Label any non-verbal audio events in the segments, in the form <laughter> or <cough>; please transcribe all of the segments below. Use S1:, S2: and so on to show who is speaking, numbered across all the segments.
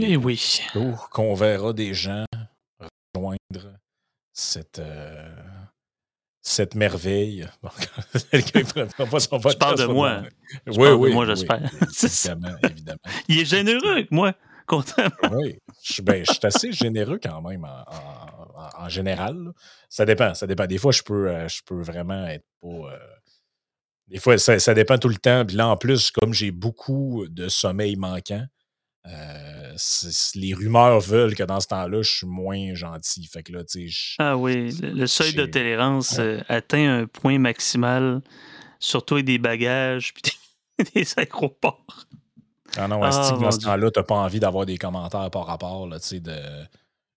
S1: Eh oui.
S2: Qu'on verra des gens rejoindre cette, euh, cette merveille. <laughs>
S1: tu parles de moi.
S2: oui, oui. <laughs>
S1: moi, j'espère.
S2: évidemment, évidemment.
S1: Il est généreux moi.
S2: oui, je, ben, je, suis assez généreux quand même en, général. Ça dépend, ça dépend. Des fois, je peux, euh, je peux vraiment être pas. Euh, des fois, ça, ça, dépend tout le temps. Puis là, en plus, comme j'ai beaucoup de sommeil manquant, euh, les rumeurs veulent que dans ce temps-là, je suis moins gentil. Fait que là,
S1: ah oui, le, seuil de tolérance euh, atteint un point maximal, surtout avec des bagages puis des, <laughs> aéroports.
S2: Ah non, ah, dans ce temps-là, t'as pas envie d'avoir des commentaires par rapport, là, tu sais, de.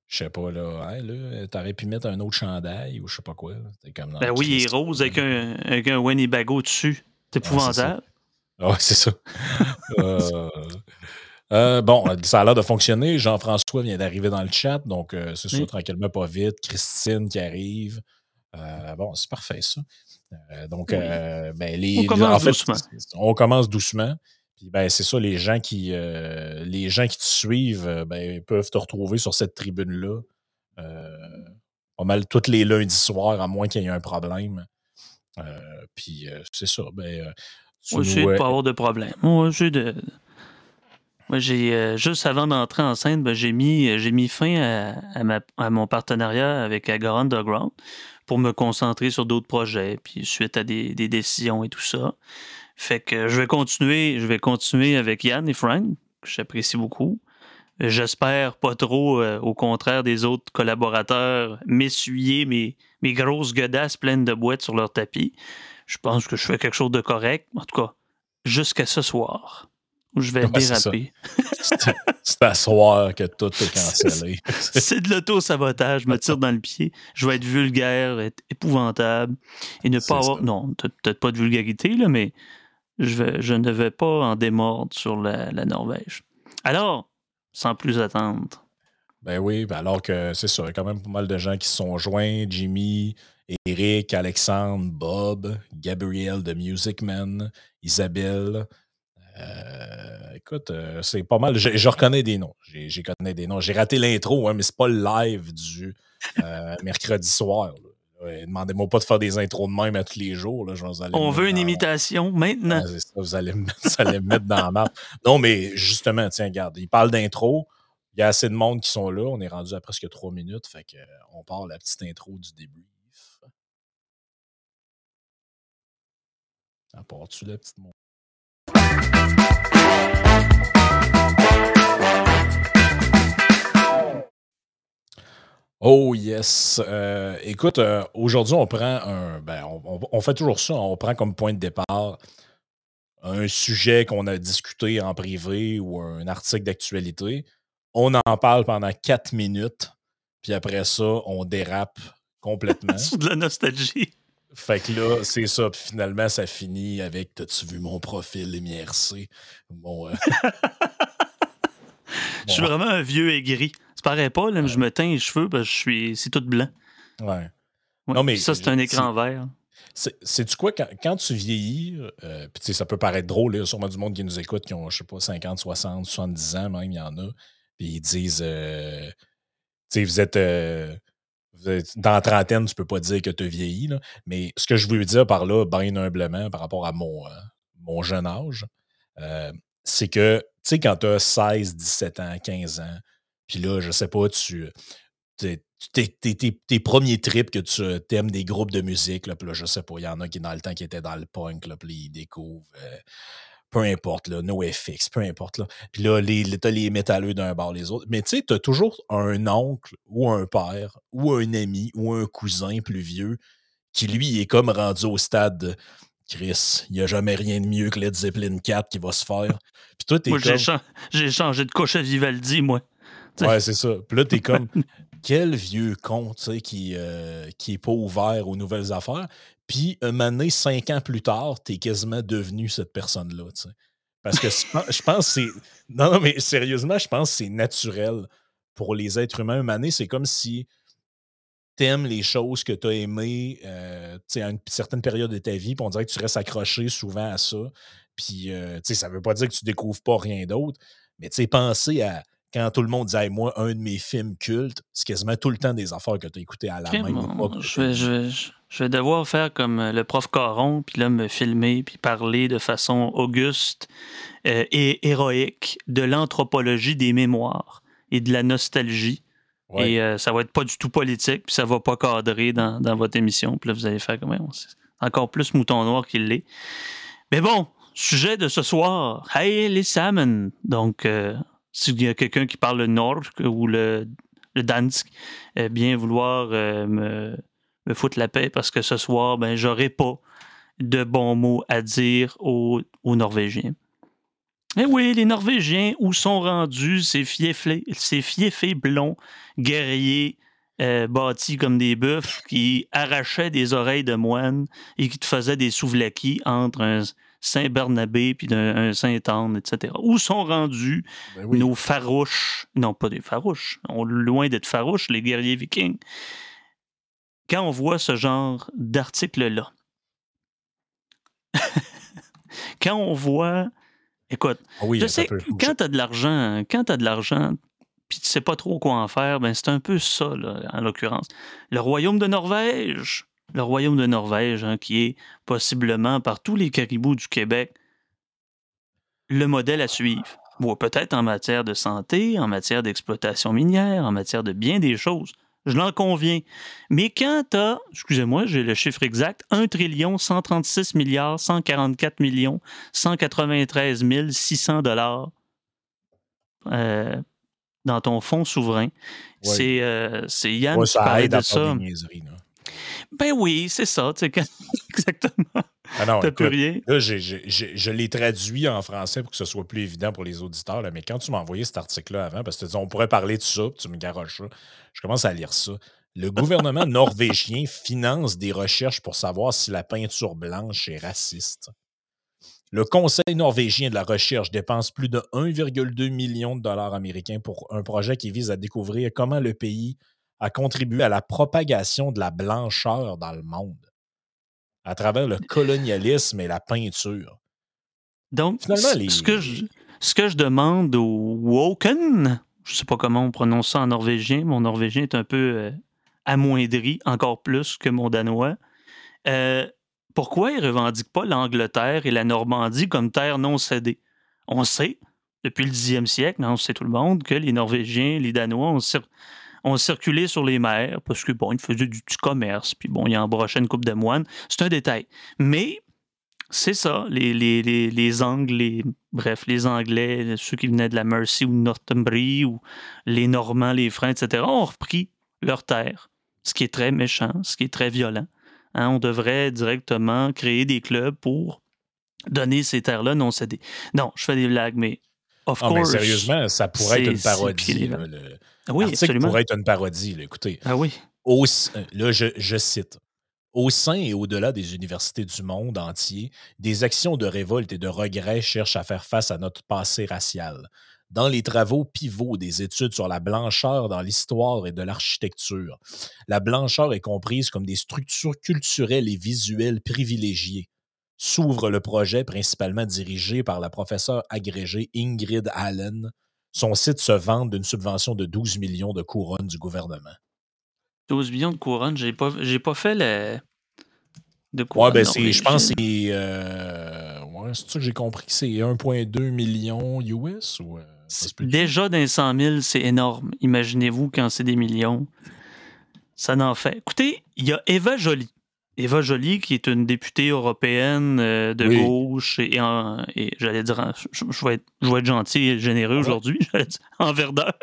S2: Je sais pas, là, hey, là t'aurais pu mettre un autre chandail ou je sais pas quoi.
S1: Comme ben oui, il est rose avec un, avec un Winnebago dessus. C'est épouvantable.
S2: Ah, ouais, c'est ça. <laughs> euh, euh, bon, ça a l'air de fonctionner. Jean-François vient d'arriver dans le chat, donc euh, c'est sûr, tranquillement, pas vite. Christine qui arrive. Euh, bon, c'est parfait, ça. donc, ben, les,
S1: on commence doucement.
S2: On commence doucement. Puis, ben, c'est ça, les gens qui, les gens qui te suivent ben, peuvent te retrouver sur cette tribune-là pas mal tous les lundis soirs, à moins qu'il y ait un problème. puis, c'est ça. Ben,
S1: tu Moi, nous, pas avoir de problème. J'ai de moi, j'ai euh, juste avant d'entrer en scène, ben, j'ai mis, euh, j'ai mis fin à, mon partenariat avec Agora Underground pour me concentrer sur d'autres projets, puis suite à des, décisions et tout ça. Fait que je vais continuer, je vais continuer avec Yann et Frank, que j'apprécie beaucoup. J'espère pas trop, euh, au contraire des autres collaborateurs, m'essuyer mes, mes grosses godasses pleines de boîtes sur leur tapis. Je pense que je fais quelque chose de correct, en tout cas, jusqu'à ce soir je vais déraper.
S2: C'est à soir que tout est cancellé. <laughs>
S1: C'est de l'auto-sabotage. Je me tire dans le pied. Je vais être vulgaire, être épouvantable et ne pas avoir. Non, peut-être pas de vulgarité, là, mais je, vais, je ne vais pas en démordre sur la, Norvège. Alors, sans plus attendre.
S2: Ben oui, ben alors que c'est ça, il y a quand même pas mal de gens qui se sont joints. Jimmy, Eric, Alexandre, Bob, Gabriel de Music Man, Isabelle. Euh, écoute, euh, c'est pas mal. Je, reconnais des noms. J'ai connais des noms. J'ai raté l'intro, hein, mais c'est pas le live du euh, mercredi soir. Demandez-moi pas de faire des intros de même à tous les jours. Là,
S1: On veut une imitation maintenant.
S2: vous, allez me, mettre dans la map. Non, mais justement, tiens, regarde, il parle d'intro. Il y a assez de monde qui sont là. On est rendu à presque trois minutes. Fait qu'on part la petite intro du débrief. À part-tu la petite Oh yes. Euh, écoute, euh, aujourd'hui, on prend un. Ben, on, fait toujours ça. On prend comme point de départ un sujet qu'on a discuté en privé ou un article d'actualité. On en parle pendant quatre minutes. Puis après ça, on dérape complètement. <laughs>
S1: C'est de la nostalgie.
S2: Fait que là, c'est ça. Puis finalement, ça finit avec T'as-tu vu mon profil MIRC?
S1: Bon, euh, <laughs> Je suis vraiment un vieux aigri. Ça paraît pas, là, je me teins les cheveux parce que je suis. C'est tout blanc.
S2: Ouais.
S1: Non, mais ça, c'est un écran vert.
S2: C'est-tu quoi, quand, tu vieillis, euh, puis ça peut paraître drôle, il y a sûrement du monde qui nous écoute qui ont, je sais pas, 50, 60, 70 ans même, il y en a, puis ils disent, euh, tu sais, vous êtes, dans la trentaine, tu peux pas dire que tu as vieilli, mais ce que je veux dire par là, bien humblement, par rapport à mon, euh, mon jeune âge, euh, c'est que, tu sais, quand tu as 16, 17 ans, 15 ans, puis là, je sais pas, tu. Tes, premiers trips que tu aimes des groupes de musique, là, là, je sais pas, il y en a qui, dans le temps, qui étaient dans le punk, là, puis ils découvrent. Euh, peu importe, là, NoFX, peu importe. Là. Puis là, les, t'as les métalleux d'un bord, les autres. Mais tu sais, t'as toujours un oncle ou un père ou un ami ou un cousin plus vieux qui, lui, est comme rendu au stade de Chris, il n'y a jamais rien de mieux que Led Zeppelin 4 qui va se faire. Puis toi, t'es
S1: moi, j'ai, changé de couche à Vivaldi, moi.
S2: Ouais, c'est ça. Puis là, t'es <laughs> comme, quel vieux con, tu sais, qui, euh, qui est pas ouvert aux nouvelles affaires. Puis, un moment cinq ans plus tard, tu es quasiment devenu cette personne-là. Parce que je <laughs> pense que c'est. Non, non, mais sérieusement, je pense que c'est naturel pour les êtres humains. Un année, c'est comme si tu aimes les choses que tu as aimées euh, à une certaine période de ta vie, puis on dirait que tu restes accroché souvent à ça. Puis, euh, ça ne veut pas dire que tu découvres pas rien d'autre, mais tu sais, penser à quand tout le monde disait Moi, un de mes films cultes, c'est quasiment tout le temps des affaires que tu as écoutées à la main.
S1: je, vais, je, vais, devoir faire comme euh, le prof Caron, puis là, me filmer, puis parler de façon auguste euh, et héroïque de l'anthropologie des mémoires et de la nostalgie. Et euh, ça va être pas du tout politique, puis ça va pas cadrer dans, dans votre émission. Puis là, vous allez faire comme encore plus mouton noir qu'il l'est. Mais bon, sujet de ce soir, Hey les salmon. Donc, s'il y a quelqu'un qui parle le nord ou le, le Dansk, eh bien vouloir euh, me, me, foutre la paix parce que ce soir, ben, j'aurai pas de bons mots à dire aux, Norvégiens. Eh oui, les Norvégiens, où sont rendus ces fiefés, ces blonds, guerriers, euh, bâtis comme des bœufs, qui arrachaient des oreilles de moine et qui te faisaient des souvlakis entre un, Saint-Bernabé, puis d'un Saint-Anne, etc. Où sont rendus ben nos farouches, non pas des farouches, loin d'être farouches, les guerriers vikings, quand on voit ce genre d'article-là. <laughs> quand on voit, écoute, ah je sais, quand tu as de l'argent, quand tu as de l'argent, puis tu sais pas trop quoi en faire, ben c'est un peu ça, en l'occurrence. Le royaume de Norvège, le royaume de Norvège, hein, qui est possiblement par tous les caribous du Québec le modèle à suivre. Bon, peut-être en matière de santé, en matière d'exploitation minière, en matière de bien des choses. Je l'en conviens. Mais quand tu as, excusez-moi, j'ai le chiffre exact, 1 trillion 136 milliards 144 millions 193 600 dollars euh, dans ton fonds souverain, c'est euh, Yann qui parlait de ça. Ben oui, c'est ça. <laughs> Exactement. Ah non,
S2: plus rien. Là, je l'ai traduit en français pour que ce soit plus évident pour les auditeurs. Là, mais quand tu m'as envoyé cet article-là avant, parce que tu dis, on pourrait parler de ça, puis tu me garoches ça, je commence à lire ça. Le gouvernement <laughs> norvégien finance des recherches pour savoir si la peinture blanche est raciste. Le Conseil norvégien de la recherche dépense plus de 1,2 million de dollars américains pour un projet qui vise à découvrir comment le pays a contribué à la propagation de la blancheur dans le monde à travers le colonialisme et la peinture.
S1: Donc, ce, que je, ce que je demande au Woken, je ne sais pas comment on prononce ça en norvégien, mon norvégien est un peu euh, amoindri, encore plus que mon danois. Euh, pourquoi ils ne revendiquent pas l'Angleterre et la Normandie comme terre non cédée? On sait, depuis le 10e siècle, on sait tout le monde, que les Norvégiens, les Danois ont, on circulait sur les mers parce que, bon, ils faisaient du commerce, puis bon, ils embrochaient une coupe de moine. C'est un détail. Mais c'est ça, les, Anglais, bref, les Anglais, ceux qui venaient de la Mercy ou de Northumbrie, ou les Normands, les Francs, etc., ont repris leur terre, ce qui est très méchant, ce qui est très violent. Hein. on devrait directement créer des clubs pour donner ces terres-là non cédées. Non, je fais des blagues, mais of course. Mais
S2: sérieusement, ça pourrait être une parodie. Ah oui, absolument. pourrait être une parodie. Là, écoutez.
S1: Ah oui.
S2: Au, là, je, je cite. Au sein et au-delà des universités du monde entier, des actions de révolte et de regret cherchent à faire face à notre passé racial. Dans les travaux pivots des études sur la blancheur dans l'histoire et de l'architecture, la blancheur est comprise comme des structures culturelles et visuelles privilégiées. S'ouvre le projet principalement dirigé par la professeure agrégée Ingrid Allen, son site se vante d'une subvention de 12 millions de couronnes du gouvernement.
S1: 12 millions de couronnes, j'ai pas, j'ai pas fait le.
S2: De couronnes. Ouais, ben je pense que c'est. Euh, ouais, c'est ça que j'ai compris que c'est 1,2 million US ou. Euh,
S1: déjà d'un 100 000, c'est énorme. Imaginez-vous quand c'est des millions. Ça n'en fait. Écoutez, il y a Eva Jolie. Eva Joly, qui est une députée européenne euh, de gauche, et, et j'allais dire, je, vais être, je, vais être, gentil et généreux aujourd'hui, <laughs> en verdeur.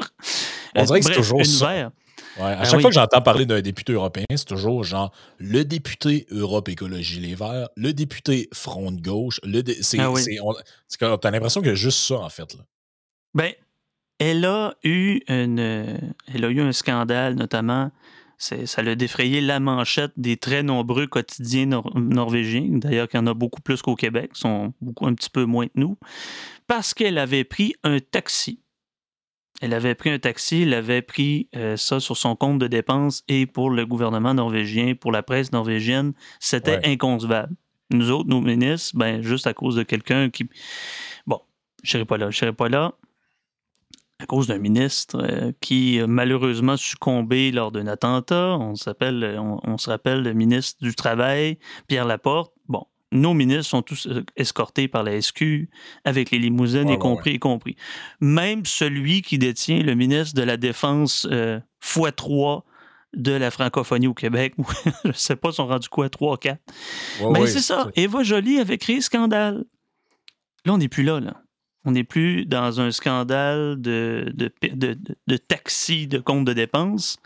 S2: On dirait que c'est toujours ça. Ouais, à ben chaque fois que j'entends parler d'un député européen, c'est toujours genre le député Europe Écologie Les Verts, le député Front de gauche. Le c'est, ah t'as l'impression qu'il y a juste ça, en fait. Là.
S1: Ben, elle a eu une, elle a eu un scandale, notamment ça a défrayé la manchette des très nombreux quotidiens norvégiens, d'ailleurs qu'il y en a beaucoup plus qu'au Québec, sont beaucoup un petit peu moins que nous, parce qu'elle avait pris un taxi. Elle avait pris un taxi, elle avait pris euh, ça sur son compte de dépenses et pour le gouvernement norvégien, pour la presse norvégienne, c'était inconcevable. Nous autres, nos ministres, ben, juste à cause de quelqu'un qui. Bon, je serai pas là, je serai pas là. À cause d'un ministre euh, qui a malheureusement succombé lors d'un attentat. On, s'appelle, on, se rappelle le ministre du Travail, Pierre Laporte. Bon, nos ministres sont tous euh, escortés par la SQ avec les limousines, y compris, y compris. Même celui qui détient le ministre de la Défense euh, x3 de la francophonie au Québec. <laughs> je ne sais pas, ils sont rendus quoi, 3 4. Mais c'est ça. Eva Jolie avait créé scandale. Là, on n'est plus là, là. On n'est plus dans un scandale de, de, de, de, taxi de compte de dépenses.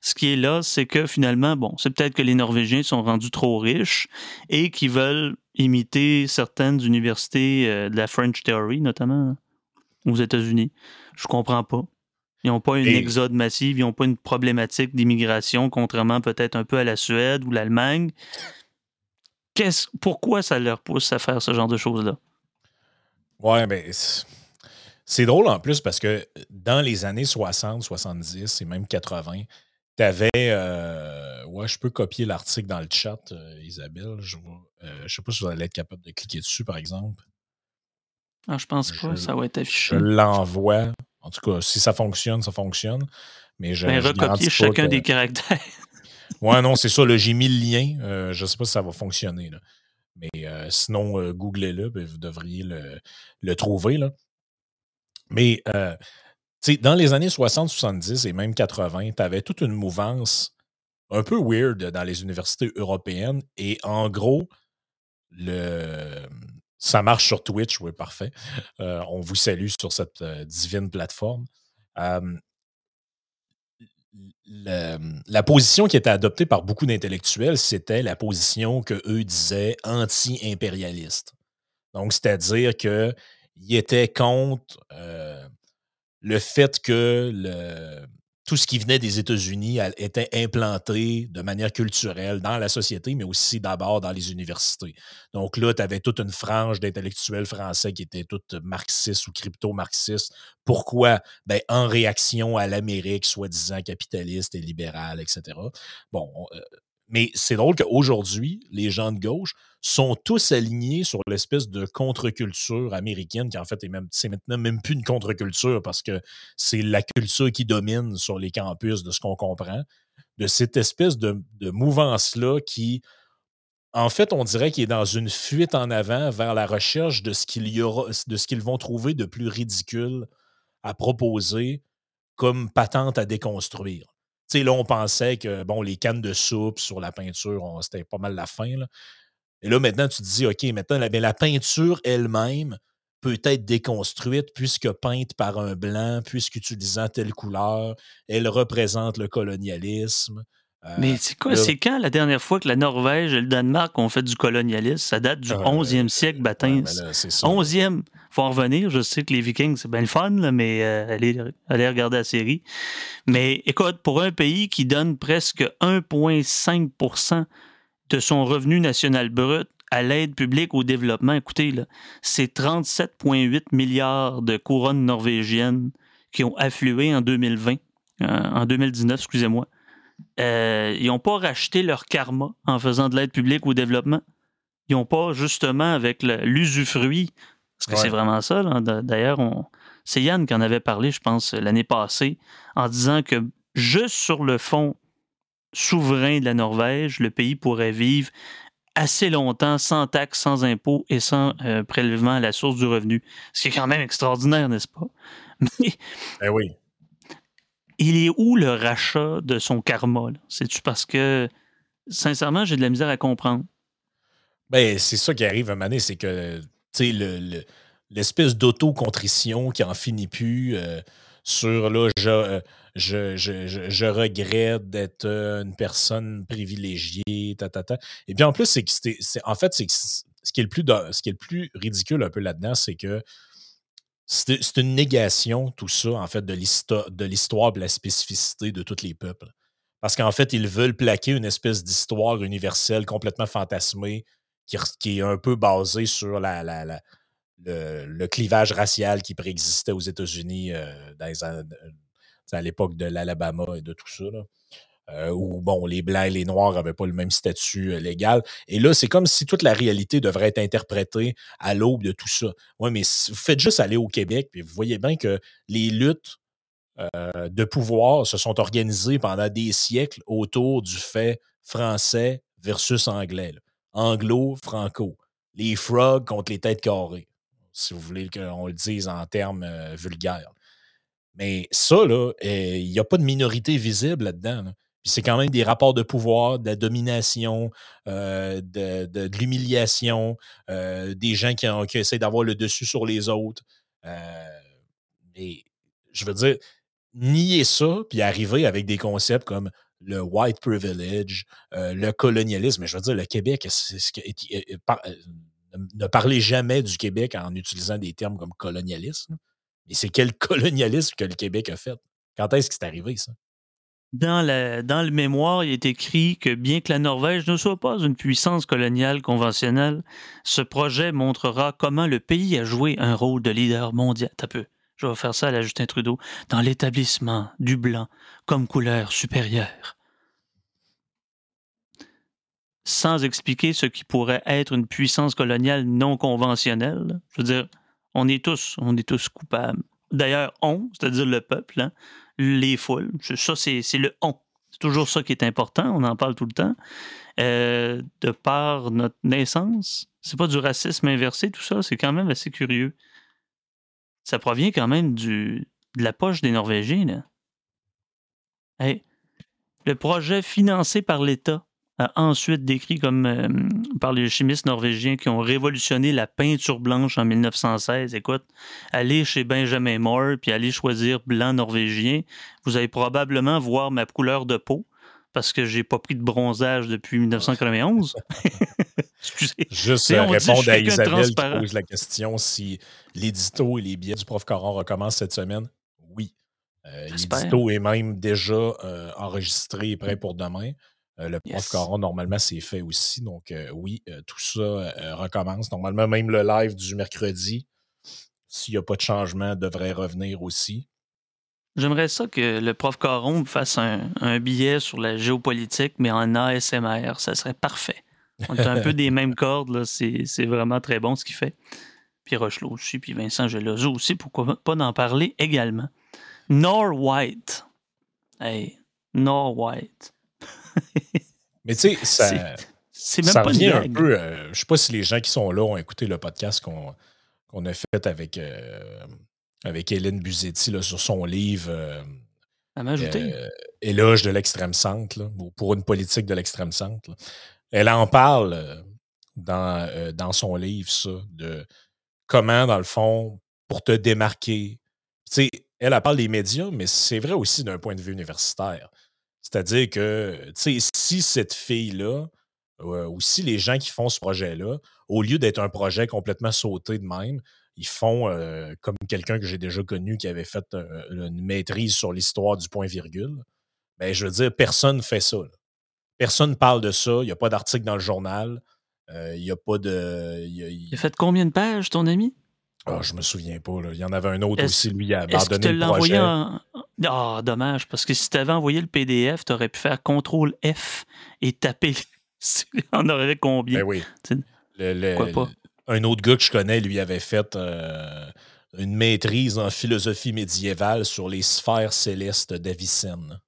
S1: Ce qui est là, c'est que finalement, bon, c'est peut-être que les Norvégiens sont rendus trop riches et qu'ils veulent imiter certaines universités euh, de la French Theory, notamment aux États-Unis. Je comprends pas. Ils n'ont pas une exode massive, ils n'ont pas une problématique d'immigration, contrairement peut-être un peu à la Suède ou l'Allemagne. Pourquoi ça leur pousse à faire ce genre de choses-là?
S2: Ouais, mais c'est drôle en plus parce que dans les années 60, 70 et même 80, tu avais. Euh, ouais, je peux copier l'article dans le chat, euh, Isabelle. Je ne euh, sais pas si vous allez être capable de cliquer dessus, par exemple.
S1: Ah, je pense pas, ça va être affiché.
S2: Je l'envoie. En tout cas, si ça fonctionne, ça fonctionne. Mais je.
S1: Mais ben, recopier chacun des caractères.
S2: ouais, non, c'est ça. J'ai mis le lien. je ne sais pas si ça va fonctionner. Là. Mais euh, sinon, euh, googlez-le, vous devriez le, trouver. Là. Mais euh, dans les années 60, 70 et même 80, tu avais toute une mouvance un peu weird dans les universités européennes. Et en gros, le, ça marche sur Twitch, oui, parfait. on vous salue sur cette divine plateforme la position qui était adoptée par beaucoup d'intellectuels, c'était la position que eux disaient anti-impérialiste. Donc, c'est-à-dire qu'ils étaient contre euh, le fait que le, tout ce qui venait des États-Unis était implanté de manière culturelle dans la société, mais aussi d'abord dans les universités. Donc là, tu avais toute une frange d'intellectuels français qui étaient toutes marxistes ou crypto-marxistes. Pourquoi? Ben, en réaction à l'Amérique, soi-disant capitaliste et libérale, etc. Bon, euh, mais c'est drôle qu'aujourd'hui, les gens de gauche sont tous alignés sur l'espèce de contre-culture américaine, qui en fait c'est maintenant même plus une contre-culture parce que c'est la culture qui domine sur les campus de ce qu'on comprend, de cette espèce de, mouvance-là qui, en fait, on dirait qu'il est dans une fuite en avant vers la recherche de ce qu'ils vont trouver de plus ridicule à proposer comme patente à déconstruire. Tu sais, là, on pensait que, bon, les cannes de soupe sur la peinture, c'était pas mal la fin, là. Et là, maintenant, tu te dis, OK, maintenant, la, la peinture elle-même peut être déconstruite puisque peinte par un blanc, puisqu'utilisant telle couleur, elle représente le colonialisme.
S1: Euh, Mais c'est quoi, c'est quand la dernière fois que la Norvège et le Danemark ont fait du colonialisme? Ça date du 11e euh, siècle, baptême. 11e. Faut en revenir. Je sais que les Vikings, c'est bien le fun, mais euh, allez, allez, regarder la série. Mais écoute, pour un pays qui donne presque 1,5 de son revenu national brut à l'aide publique au développement, écoutez, c'est 37,8 milliards de couronnes norvégiennes qui ont afflué en 2020, euh, en 2019, excusez-moi. Euh, ils n'ont pas racheté leur karma en faisant de l'aide publique au développement. Ils n'ont pas, justement, avec l'usufruit, parce que c'est vraiment ça. D'ailleurs, c'est Yann qui en avait parlé, je pense, l'année passée, en disant que juste sur le fond souverain de la Norvège, le pays pourrait vivre assez longtemps sans taxes, sans impôts et sans euh, prélèvement à la source du revenu. Ce qui est quand même extraordinaire, n'est-ce pas? <laughs>
S2: Mais ben oui.
S1: Il est où le rachat de son karma? C'est-tu parce que, sincèrement, j'ai de la misère à comprendre?
S2: Ben, c'est ça qui arrive à un moment c'est que, tu sais, l'espèce d'auto-contrition qui en finit plus euh, sur, là, je, je, je, regrette d'être une personne privilégiée, ta, ta, ta. Et puis en plus, c'est que c'est, en fait, c'est ce qui est le plus, ce qui est le plus ridicule un peu là-dedans, c'est que c'est une négation, tout ça, en fait, de l'histoire, de la spécificité de tous les peuples. Parce qu'en fait, ils veulent plaquer une espèce d'histoire universelle complètement fantasmée qui, est un peu basée sur la, le, clivage racial qui préexistait aux États-Unis euh, dans à l'époque de l'Alabama et de tout ça. Euh, où bon, les Blancs et les Noirs n'avaient pas le même statut euh, légal. Et là, c'est comme si toute la réalité devrait être interprétée à l'aube de tout ça. Oui, mais vous faites juste aller au Québec, puis vous voyez bien que les luttes de pouvoir se sont organisés pendant des siècles autour du fait français versus anglais. Anglo-franco. Les frogs contre les têtes carrées, si vous voulez qu'on le dise en termes vulgaires. Mais ça, là, il n'y a pas de minorité visible là-dedans. C'est quand même des rapports de pouvoir, de la domination, euh, de, l'humiliation, euh, des gens qui, ont, essaient d'avoir le dessus sur les autres. Euh, je veux dire, nier ça, puis arriver avec des concepts comme le white privilege, le colonialisme. Je veux dire, le Québec, ne parlez jamais du Québec en utilisant des termes comme colonialisme. Mais c'est quel <laughs> colonialisme que le Québec a fait? Quand est-ce que c'est arrivé, ça?
S1: Dans, le mémoire, il est écrit que bien que la Norvège ne soit pas une puissance coloniale conventionnelle, ce projet montrera comment le pays a joué un rôle de leader mondial. T'as peu. Je vais faire ça à Justin Trudeau. Dans l'établissement du blanc comme couleur supérieure. Sans expliquer ce qui pourrait être une puissance coloniale non conventionnelle. Je veux dire, on est tous, coupables. D'ailleurs, on, c'est-à-dire le peuple, hein, les foules, ça c'est le on. C'est toujours ça qui est important, on en parle tout le temps. Euh, de par notre naissance, c'est pas du racisme inversé, tout ça, c'est quand même assez curieux. Ça provient quand même du, de la poche des Norvégiens. Là. le projet financé par l'État ensuite décrit comme euh, par les chimistes norvégiens qui ont révolutionné la peinture blanche en 1916. Écoute, allez chez Benjamin Moore puis allez choisir blanc norvégien. Vous allez probablement voir ma couleur de peau parce que j'ai pas pris de bronzage depuis 1991. <laughs>
S2: Excusez. Juste euh, répondre à Isabelle qui pose la question si l'édito et les billets du prof Coran recommencent cette semaine. Oui. Euh, l'édito est même déjà enregistré et prêt pour demain. Euh, le prof Caron, normalement, c'est fait aussi. Donc, euh, oui, euh, tout ça recommence. Normalement, même le live du mercredi, s'il n'y a pas de changement, devrait revenir aussi.
S1: J'aimerais ça que le prof Caron fasse un, billet sur la géopolitique, mais en ASMR. Ça serait parfait. On est un peu des mêmes <laughs> cordes. C'est vraiment très bon ce qu'il fait. Puis Rochelot aussi, puis Vincent Gelozo aussi. Pourquoi pas d'en parler également? Nor White. Hey, Nor White.
S2: Mais tu sais, ça, c'est même pas revient un peu. Euh, je sais pas si les gens qui sont là ont écouté le podcast qu'on a fait avec, euh, avec Hélène Buzetti là, sur son livre. Euh,
S1: euh
S2: Éloge de l'extrême centre, ou pour une politique de l'extrême centre. Elle en parle dans, dans son livre, ça, de comment, dans le fond, pour te démarquer. Tu sais, elle, elle parle des médias, mais c'est vrai aussi d'un point de vue universitaire. C'est-à-dire que, tu sais, si cette fille-là, ou si les gens qui font ce projet-là, au lieu d'être un projet complètement sauté de même, ils font comme quelqu'un que j'ai déjà connu qui avait fait une maîtrise sur l'histoire du point-virgule. Ben, je veux dire, personne ne fait ça. Personne ne parle de ça. Il n'y a pas d'article dans le journal. il n'y a pas de.
S1: Il, a fait combien de pages, ton ami?
S2: Ah, je me souviens pas. Il y en avait un autre aussi, lui, a abandonné le projet. En...
S1: Ah, dommage, parce que si tu avais envoyé le PDF, tu aurais pu faire CTRL F et taper. <laughs> On aurait combien?
S2: Ben oui. Pourquoi pas? Un autre gars que je connais, lui, avait fait euh, une maîtrise en philosophie médiévale sur les sphères célestes d'Avicenne.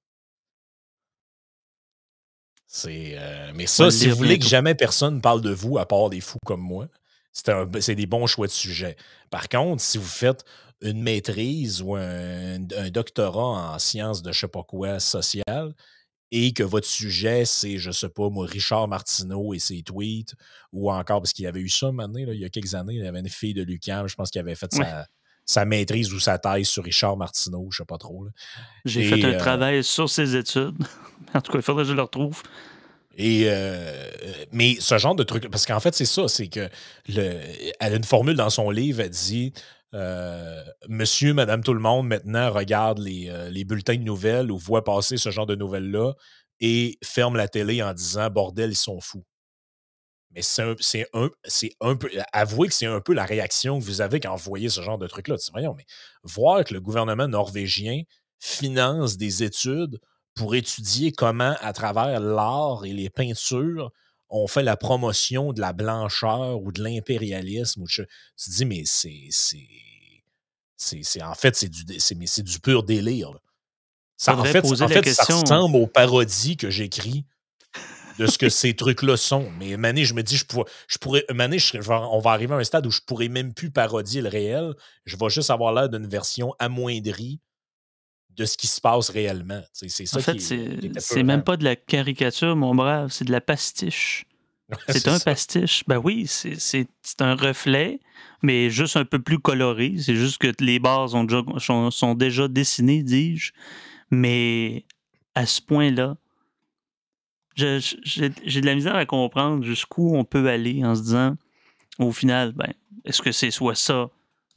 S2: C'est, euh, mais ça, si vous voulez que jamais personne parle de vous à part des fous comme moi, c'est des bons choix de sujet. Par contre, si vous faites une maîtrise ou un, doctorat en sciences de je sais pas quoi social et que votre sujet, c'est, je sais pas, moi, Richard Martineau et ses tweets, ou encore, parce qu'il y avait eu ça maintenant, il y a quelques années, il y avait une fille de Lucam, je pense qu'il avait fait sa, maîtrise ou sa thèse sur Richard Martineau, je sais pas trop.
S1: J'ai fait un euh, travail sur ses études. <laughs> en tout cas, il faudrait que je le retrouve.
S2: Et euh, mais ce genre de truc, parce qu'en fait, c'est ça, c'est que le, elle a une formule dans son livre, elle dit euh, Monsieur, Madame, tout le monde maintenant regarde les, euh, les, bulletins de nouvelles ou voit passer ce genre de nouvelles-là et ferme la télé en disant Bordel, ils sont fous. Mais c'est un, un, peu. Avouez que c'est un peu la réaction que vous avez quand vous voyez ce genre de truc-là. Voyons, mais voir que le gouvernement norvégien finance des études pour étudier comment, à travers l'art et les peintures, on fait la promotion de la blancheur ou de l'impérialisme. Tu te dis, mais c'est. c'est, en fait, c'est du, c'est, du pur délire. Ça, en fait, en fait ça ressemble aux parodies que j'écris de ce que <laughs> ces trucs-là sont. Mais Mané, je me dis, je pourrais, je pourrais Mané, on va arriver à un stade où je pourrais même plus parodier le réel. Je vais juste avoir l'air d'une version amoindrie de ce qui se passe réellement. C'est ça
S1: en fait, c'est même pas de la caricature, mon brave, c'est de la pastiche. c'est un pastiche. Ben oui, c'est un reflet, mais juste un peu plus coloré. C'est juste que les barres sont déjà, sont déjà dessinées, dis-je. Mais à ce point-là, j'ai de la misère à comprendre jusqu'où on peut aller en se disant, au final, ben, est-ce que c'est soit ça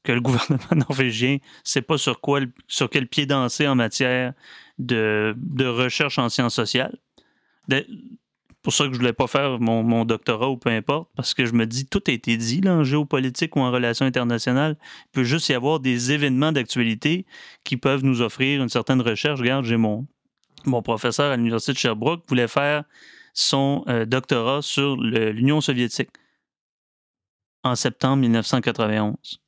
S1: que le <laughs> gouvernement norvégien sait pas sur quoi, sur quel pied danser en matière de, de recherche en sciences sociales? pour ça que je voulais pas faire mon, doctorat ou peu importe, parce que je me dis, tout a été dit là, en géopolitique ou en relations internationales. Il peut juste y avoir des événements d'actualité qui peuvent nous offrir une certaine recherche. Regarde, j'ai mon, mon professeur à l'Université de Sherbrooke voulait faire son euh, doctorat sur l'Union soviétique en septembre 1991.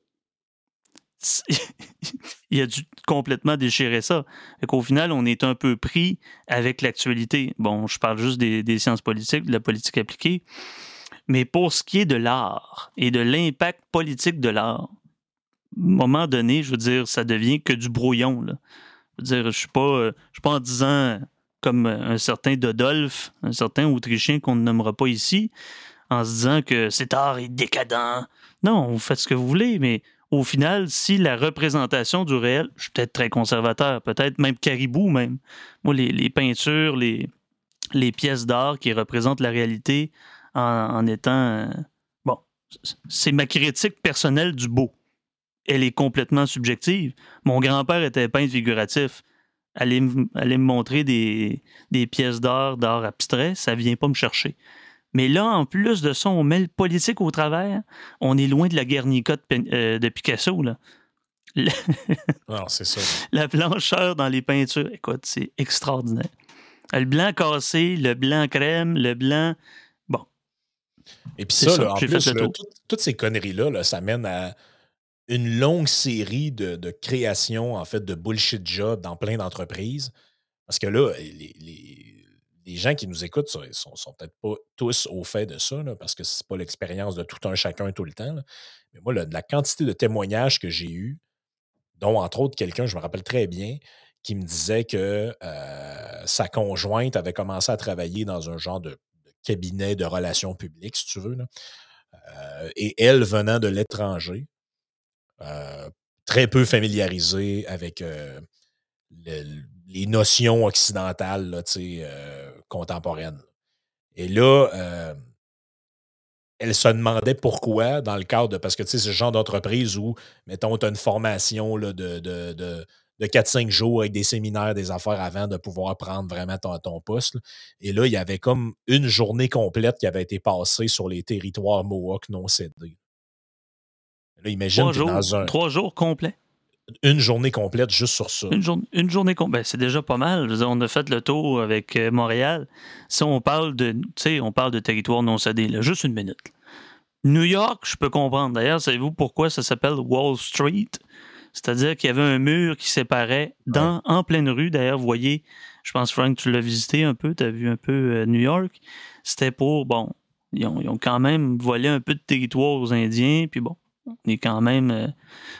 S1: <laughs> il a dû complètement déchirer ça. Et qu'au final, on est un peu pris avec l'actualité. Bon, je parle juste des, sciences politiques, de la politique appliquée. Mais pour ce qui est de l'art et de l'impact politique de l'art, à un moment donné, je veux dire, ça devient que du brouillon. Là dire, je suis euh, je suis pas en disant comme un certain Dodolphe, un certain Autrichien qu'on ne nommera pas ici, en se disant que cet art est décadent. Non, vous faites ce que vous voulez, mais au final, si la représentation du réel, je suis peut-être très conservateur, peut-être même caribou même. Moi, les, peintures, les, pièces d'art qui représentent la réalité en étant... Euh, bon, c'est ma critique personnelle du beau elle est complètement subjective. Mon grand-père était peintre figuratif. Aller, me montrer des, pièces d'art, d'art abstrait, ça vient pas me chercher. Mais là, en plus de ça, on met le politique au travers. On est loin de la Guernica de, euh, Picasso. Là. <laughs>
S2: non, c'est ça.
S1: La blancheur dans les peintures, écoute, c'est extraordinaire. Le blanc cassé, le blanc crème, le blanc. Bon.
S2: Et puis ça, en plus, toutes ces conneries-là, là, ça mène à une longue série de, de créations, en fait, de bullshit jobs dans plein d'entreprises. Parce que là, les, gens qui nous écoutent ne sont, peut-être pas tous au fait de ça, parce que c'est pas l'expérience de tout un chacun tout le temps. Mais moi, la quantité de témoignages que j'ai eus, dont entre autres quelqu'un, je me rappelle très bien, qui me disait que euh, sa conjointe avait commencé à travailler dans un genre de, cabinet de relations publiques, si tu veux. Euh, et elle venant de l'étranger, euh, très peu familiarisé avec les notions occidentales là, euh, contemporaines. Et là, elle se demandait pourquoi, dans le cadre de. Parce que c'est ce genre d'entreprise où, mettons, tu as une formation là, de, de, de, 4-5 jours avec des séminaires, des affaires avant de pouvoir prendre vraiment ton, ton poste. Et là, il y avait comme une journée complète qui avait été passée sur les territoires Mohawk non cédés imagine
S1: trois, jours, dans un... trois jours complets?
S2: Une journée complète juste sur ça.
S1: Une, une journée complète. Ben, c'est déjà pas mal. on a fait le tour avec euh, Montréal. Si on parle de, on parle de territoire non cédé, juste une minute. New York, je peux comprendre. D'ailleurs, savez-vous pourquoi ça s'appelle Wall Street? C'est-à-dire qu'il y avait un mur qui séparait dans, en pleine rue. D'ailleurs, vous voyez, je pense, Frank, tu l'as visité un peu, tu as vu un peu euh, New York. C'était pour, bon, ils ont, ils ont, quand même volé un peu de territoire aux Indiens, puis bon, on est quand même, euh,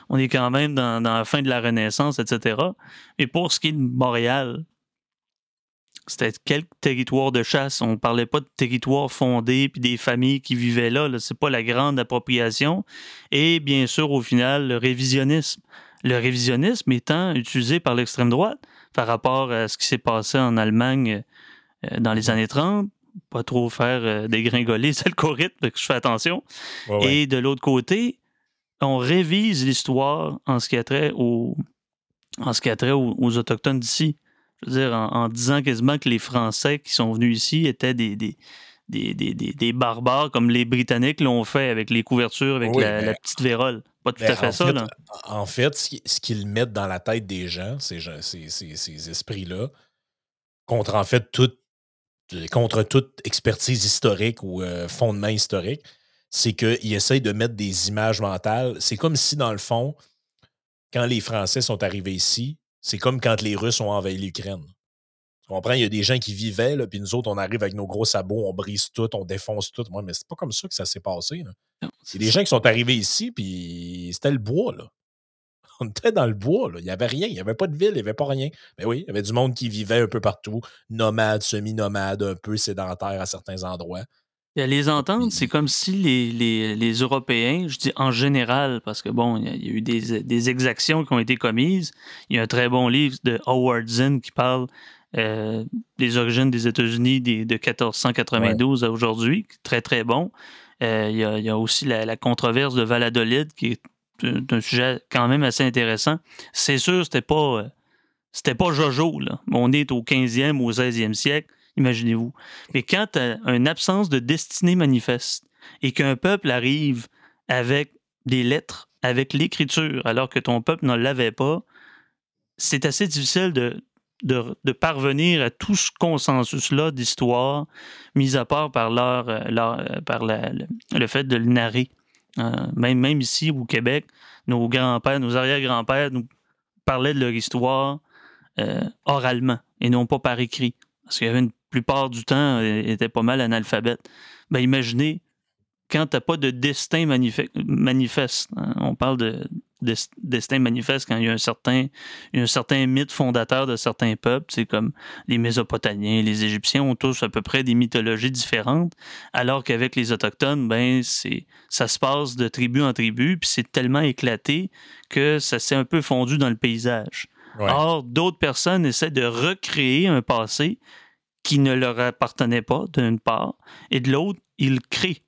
S1: on est quand même dans, la fin de la Renaissance, etc. Mais pour ce qui est de Montréal, c'était quel territoire de chasse? On ne parlait pas de territoire fondé puis des familles qui vivaient là. Ce C'est pas la grande appropriation. Et bien sûr, au final, le révisionnisme. Le révisionnisme étant utilisé par l'extrême droite par rapport à ce qui s'est passé en Allemagne euh, dans les années 30, pas trop faire euh, dégringoler c'est l'algorithme, que je fais attention. Et de l'autre côté, on révise l'histoire en ce qui a trait, en ce qui a trait aux, Autochtones d'ici. Je veux dire, en, disant quasiment que les Français qui sont venus ici étaient des, des, des, barbares comme les Britanniques l'ont fait avec les couvertures, avec la, petite vérole. Pas tout à fait ça. là.
S2: En fait, ce qu'ils mettent dans la tête des gens, ces, ces, ces, esprits-là, contre en fait toute, contre toute expertise historique ou euh, fondement historique, c'est qu'ils essayent de mettre des images mentales. C'est comme si, dans le fond, quand les Français sont arrivés ici, c'est comme quand les Russes ont envahi l'Ukraine. Tu comprends? Il y a des gens qui vivaient, là, puis nous autres, on arrive avec nos gros sabots, on brise tout, on défonce tout. Moi, mais c'est pas comme ça que ça s'est passé. C'est des gens qui sont arrivés ici, puis c'était le bois, là. <laughs> On était dans le bois, là. Il n'y avait rien, il n'y avait pas de ville, il n'y avait pas rien. Mais oui, il y avait du monde qui vivait un peu partout, nomade, semi-nomade, un peu sédentaire à certains endroits.
S1: Et à les entendre, c'est comme si les, les, Européens, je dis en général, parce que bon, il y, a eu des, des, exactions qui ont été commises. Il y a un très bon livre de Howard Zinn qui parle euh, des origines des États-Unis de 1492 à aujourd'hui, très très bon. Euh, il, y a, il, y a, aussi la, la, controverse de Valladolid, qui est un sujet quand même assez intéressant. C'est sûr, c'était pas, euh, c'était pas Jojo, là. On est au 15e, au 16e siècle imaginez-vous. Mais quand une absence de destinée manifeste et qu'un peuple arrive avec des lettres, avec l'écriture, alors que ton peuple ne l'avait pas, c'est assez difficile de, parvenir à tout ce consensus-là d'histoire, mis à part par, leur, euh, euh, par le, fait de le narrer. Euh, même, même ici au Québec, nos grands-pères, nos arrière-grands-pères nous parlaient de leur histoire oralement et non pas par écrit. Parce qu'il y avait une plupart du temps, euh, était pas mal analphabète. Ben, imaginez, quand tu n'as pas de destin manifeste, hein, on parle de, destin manifeste quand il y a un certain, un certain mythe fondateur de certains peuples, c'est comme les Mésopotamiens, les Égyptiens ont tous à peu près des mythologies différentes, alors qu'avec les Autochtones, ben, c'est, ça se passe de tribu en tribu, puis c'est tellement éclaté que ça s'est un peu fondu dans le paysage. Or, d'autres personnes essaient de recréer un passé qui ne leur appartenait pas, d'une part, et de l'autre, il crée.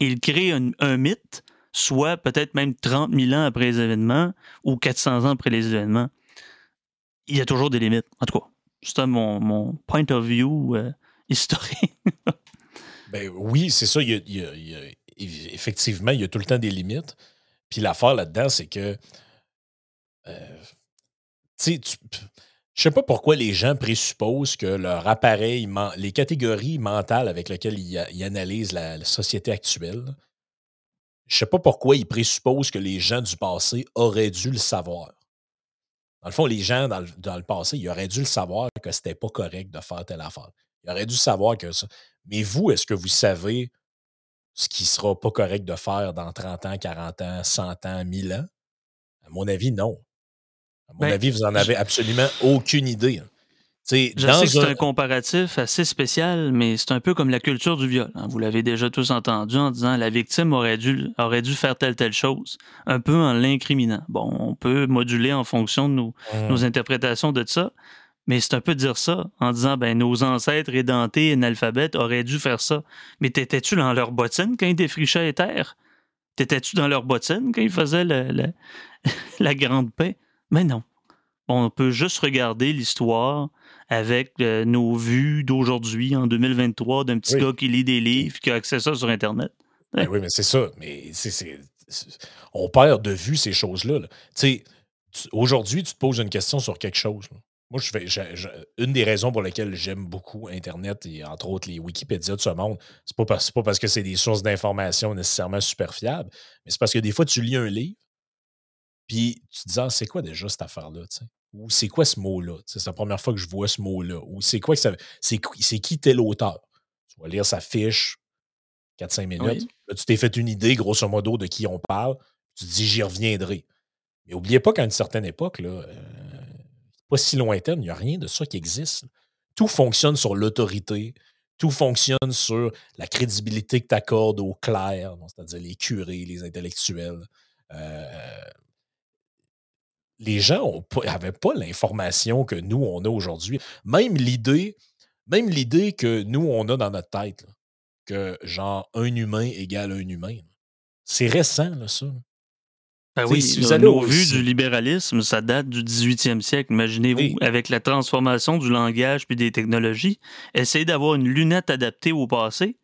S1: Il crée un, mythe, soit peut-être même 30 000 ans après les événements ou 400 ans après les événements. Il y a toujours des limites. En tout cas, c'est mon, mon point of view euh, <laughs> historique.
S2: ben oui, c'est ça. effectivement, il y a tout le temps des limites. Puis l'affaire là-dedans, c'est que. Euh, tu sais, je sais pas pourquoi les gens présupposent que leur appareil, les catégories mentales avec lesquelles ils, analysent la, société actuelle, je sais pas pourquoi ils présupposent que les gens du passé auraient dû le savoir. Dans le fond, les gens dans le, passé, ils auraient dû le savoir que c'était pas correct de faire telle affaire. Ils auraient dû savoir que ça. Mais vous, est-ce que vous savez ce qui sera pas correct de faire dans 30 ans, 40 ans, 100 ans, 1000 ans? À mon avis, non. À mon ben, avis, vous n'en avez absolument aucune idée. Hein.
S1: je sais que c'est un... comparatif assez spécial, mais c'est un peu comme la culture du viol. Hein. Vous l'avez déjà tous entendu en disant la victime aurait dû, aurait dû faire telle telle chose, un peu en l'incriminant. Bon, on peut moduler en fonction de nos, mmh. interprétations de ça, mais c'est un peu dire ça en disant ben nos ancêtres édentés, analphabètes auraient dû faire ça. Mais t'étais-tu dans leur bottine quand ils défrichaient les terres? T'étais-tu dans leur bottine quand ils faisaient <laughs> la grande paix? Mais non. On peut juste regarder l'histoire avec euh, nos vues d'aujourd'hui, en 2023, d'un petit gars qui lit des livres, qui a accès à ça sur Internet.
S2: Ben oui, mais c'est ça. Mais on perd de vue ces choses-là. Tu sais, aujourd'hui, tu te poses une question sur quelque chose. Moi, je fais, une des raisons pour lesquelles j'aime beaucoup Internet et entre autres les Wikipédia de ce monde, c'est pas, pas parce que c'est des sources d'informations nécessairement super fiables, mais c'est parce que des fois, tu lis un livre, puis tu te dis, ah, c'est quoi déjà cette affaire-là? Ou c'est quoi ce mot-là? C'est la première fois que je vois ce mot-là. Ou c'est quoi que ça. C'est qui tel auteur? Tu vas lire sa fiche, 4-5 minutes. Là, tu t'es fait une idée, grosso modo, de qui on parle. Tu te dis, j'y reviendrai. Mais n'oubliez pas qu'à une certaine époque, là, euh, pas si lointaine, il n'y a rien de ça qui existe. Tout fonctionne sur l'autorité. Tout fonctionne sur la crédibilité que tu accordes aux clercs, c'est-à-dire les curés, les intellectuels. Euh, les gens n'avaient pas l'information que nous, on a aujourd'hui. Même l'idée, même l'idée que nous, on a dans notre tête, que genre un humain égale un humain. C'est récent, là, ça.
S1: Ben oui, si vous allez au vu du libéralisme, ça date du 18e siècle. Imaginez-vous, avec la transformation du langage puis des technologies, essayez d'avoir une lunette adaptée au passé.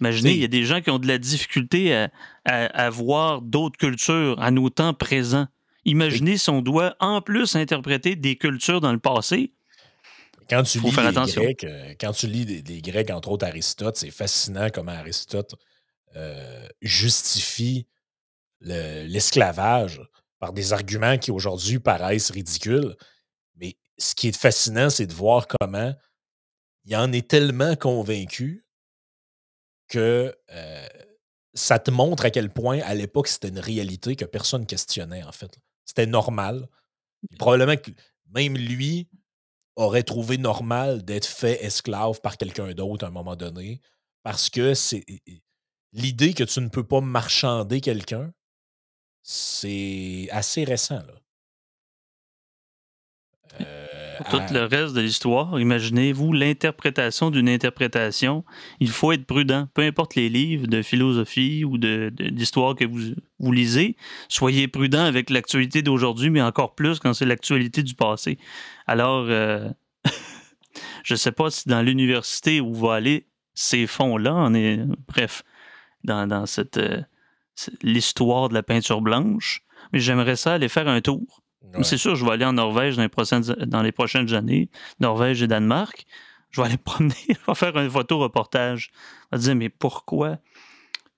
S1: Imaginez, il y a des gens qui ont de la difficulté à, à voir d'autres cultures à nos temps présents. Imaginez si on doit en plus interpréter des cultures dans le passé.
S2: Quand tu, lis les Grecs, euh, quand tu lis les, Grecs, entre autres Aristote, c'est fascinant comment Aristote euh, justifie l'esclavage par des arguments qui aujourd'hui paraissent ridicules. Mais ce qui est fascinant, c'est de voir comment il en est tellement convaincu que euh, ça te montre à quel point, à l'époque, c'était une réalité que personne questionnait, en fait. C'était normal. probablement que même lui aurait trouvé normal d'être fait esclave par quelqu'un d'autre à un moment donné, parce que c'est l'idée que tu ne peux pas marchander quelqu'un, c'est assez récent. Là.
S1: Pour tout le reste de l'histoire, imaginez-vous l'interprétation d'une interprétation. Il faut être prudent. Peu importe les livres de philosophie ou d'histoire que vous, lisez, soyez prudent avec l'actualité d'aujourd'hui, mais encore plus quand c'est l'actualité du passé. Alors, euh, <laughs> je ne sais pas si dans l'université où va aller ces fonds-là, on est, bref, dans, cette, euh, l'histoire de la peinture blanche, mais j'aimerais ça aller faire un tour c'est sûr, je vais aller en Norvège dans les, prochaines, années, Norvège et Danemark. Je vais aller promener, <laughs> je vais faire un photo-reportage. Je vais dire, mais pourquoi?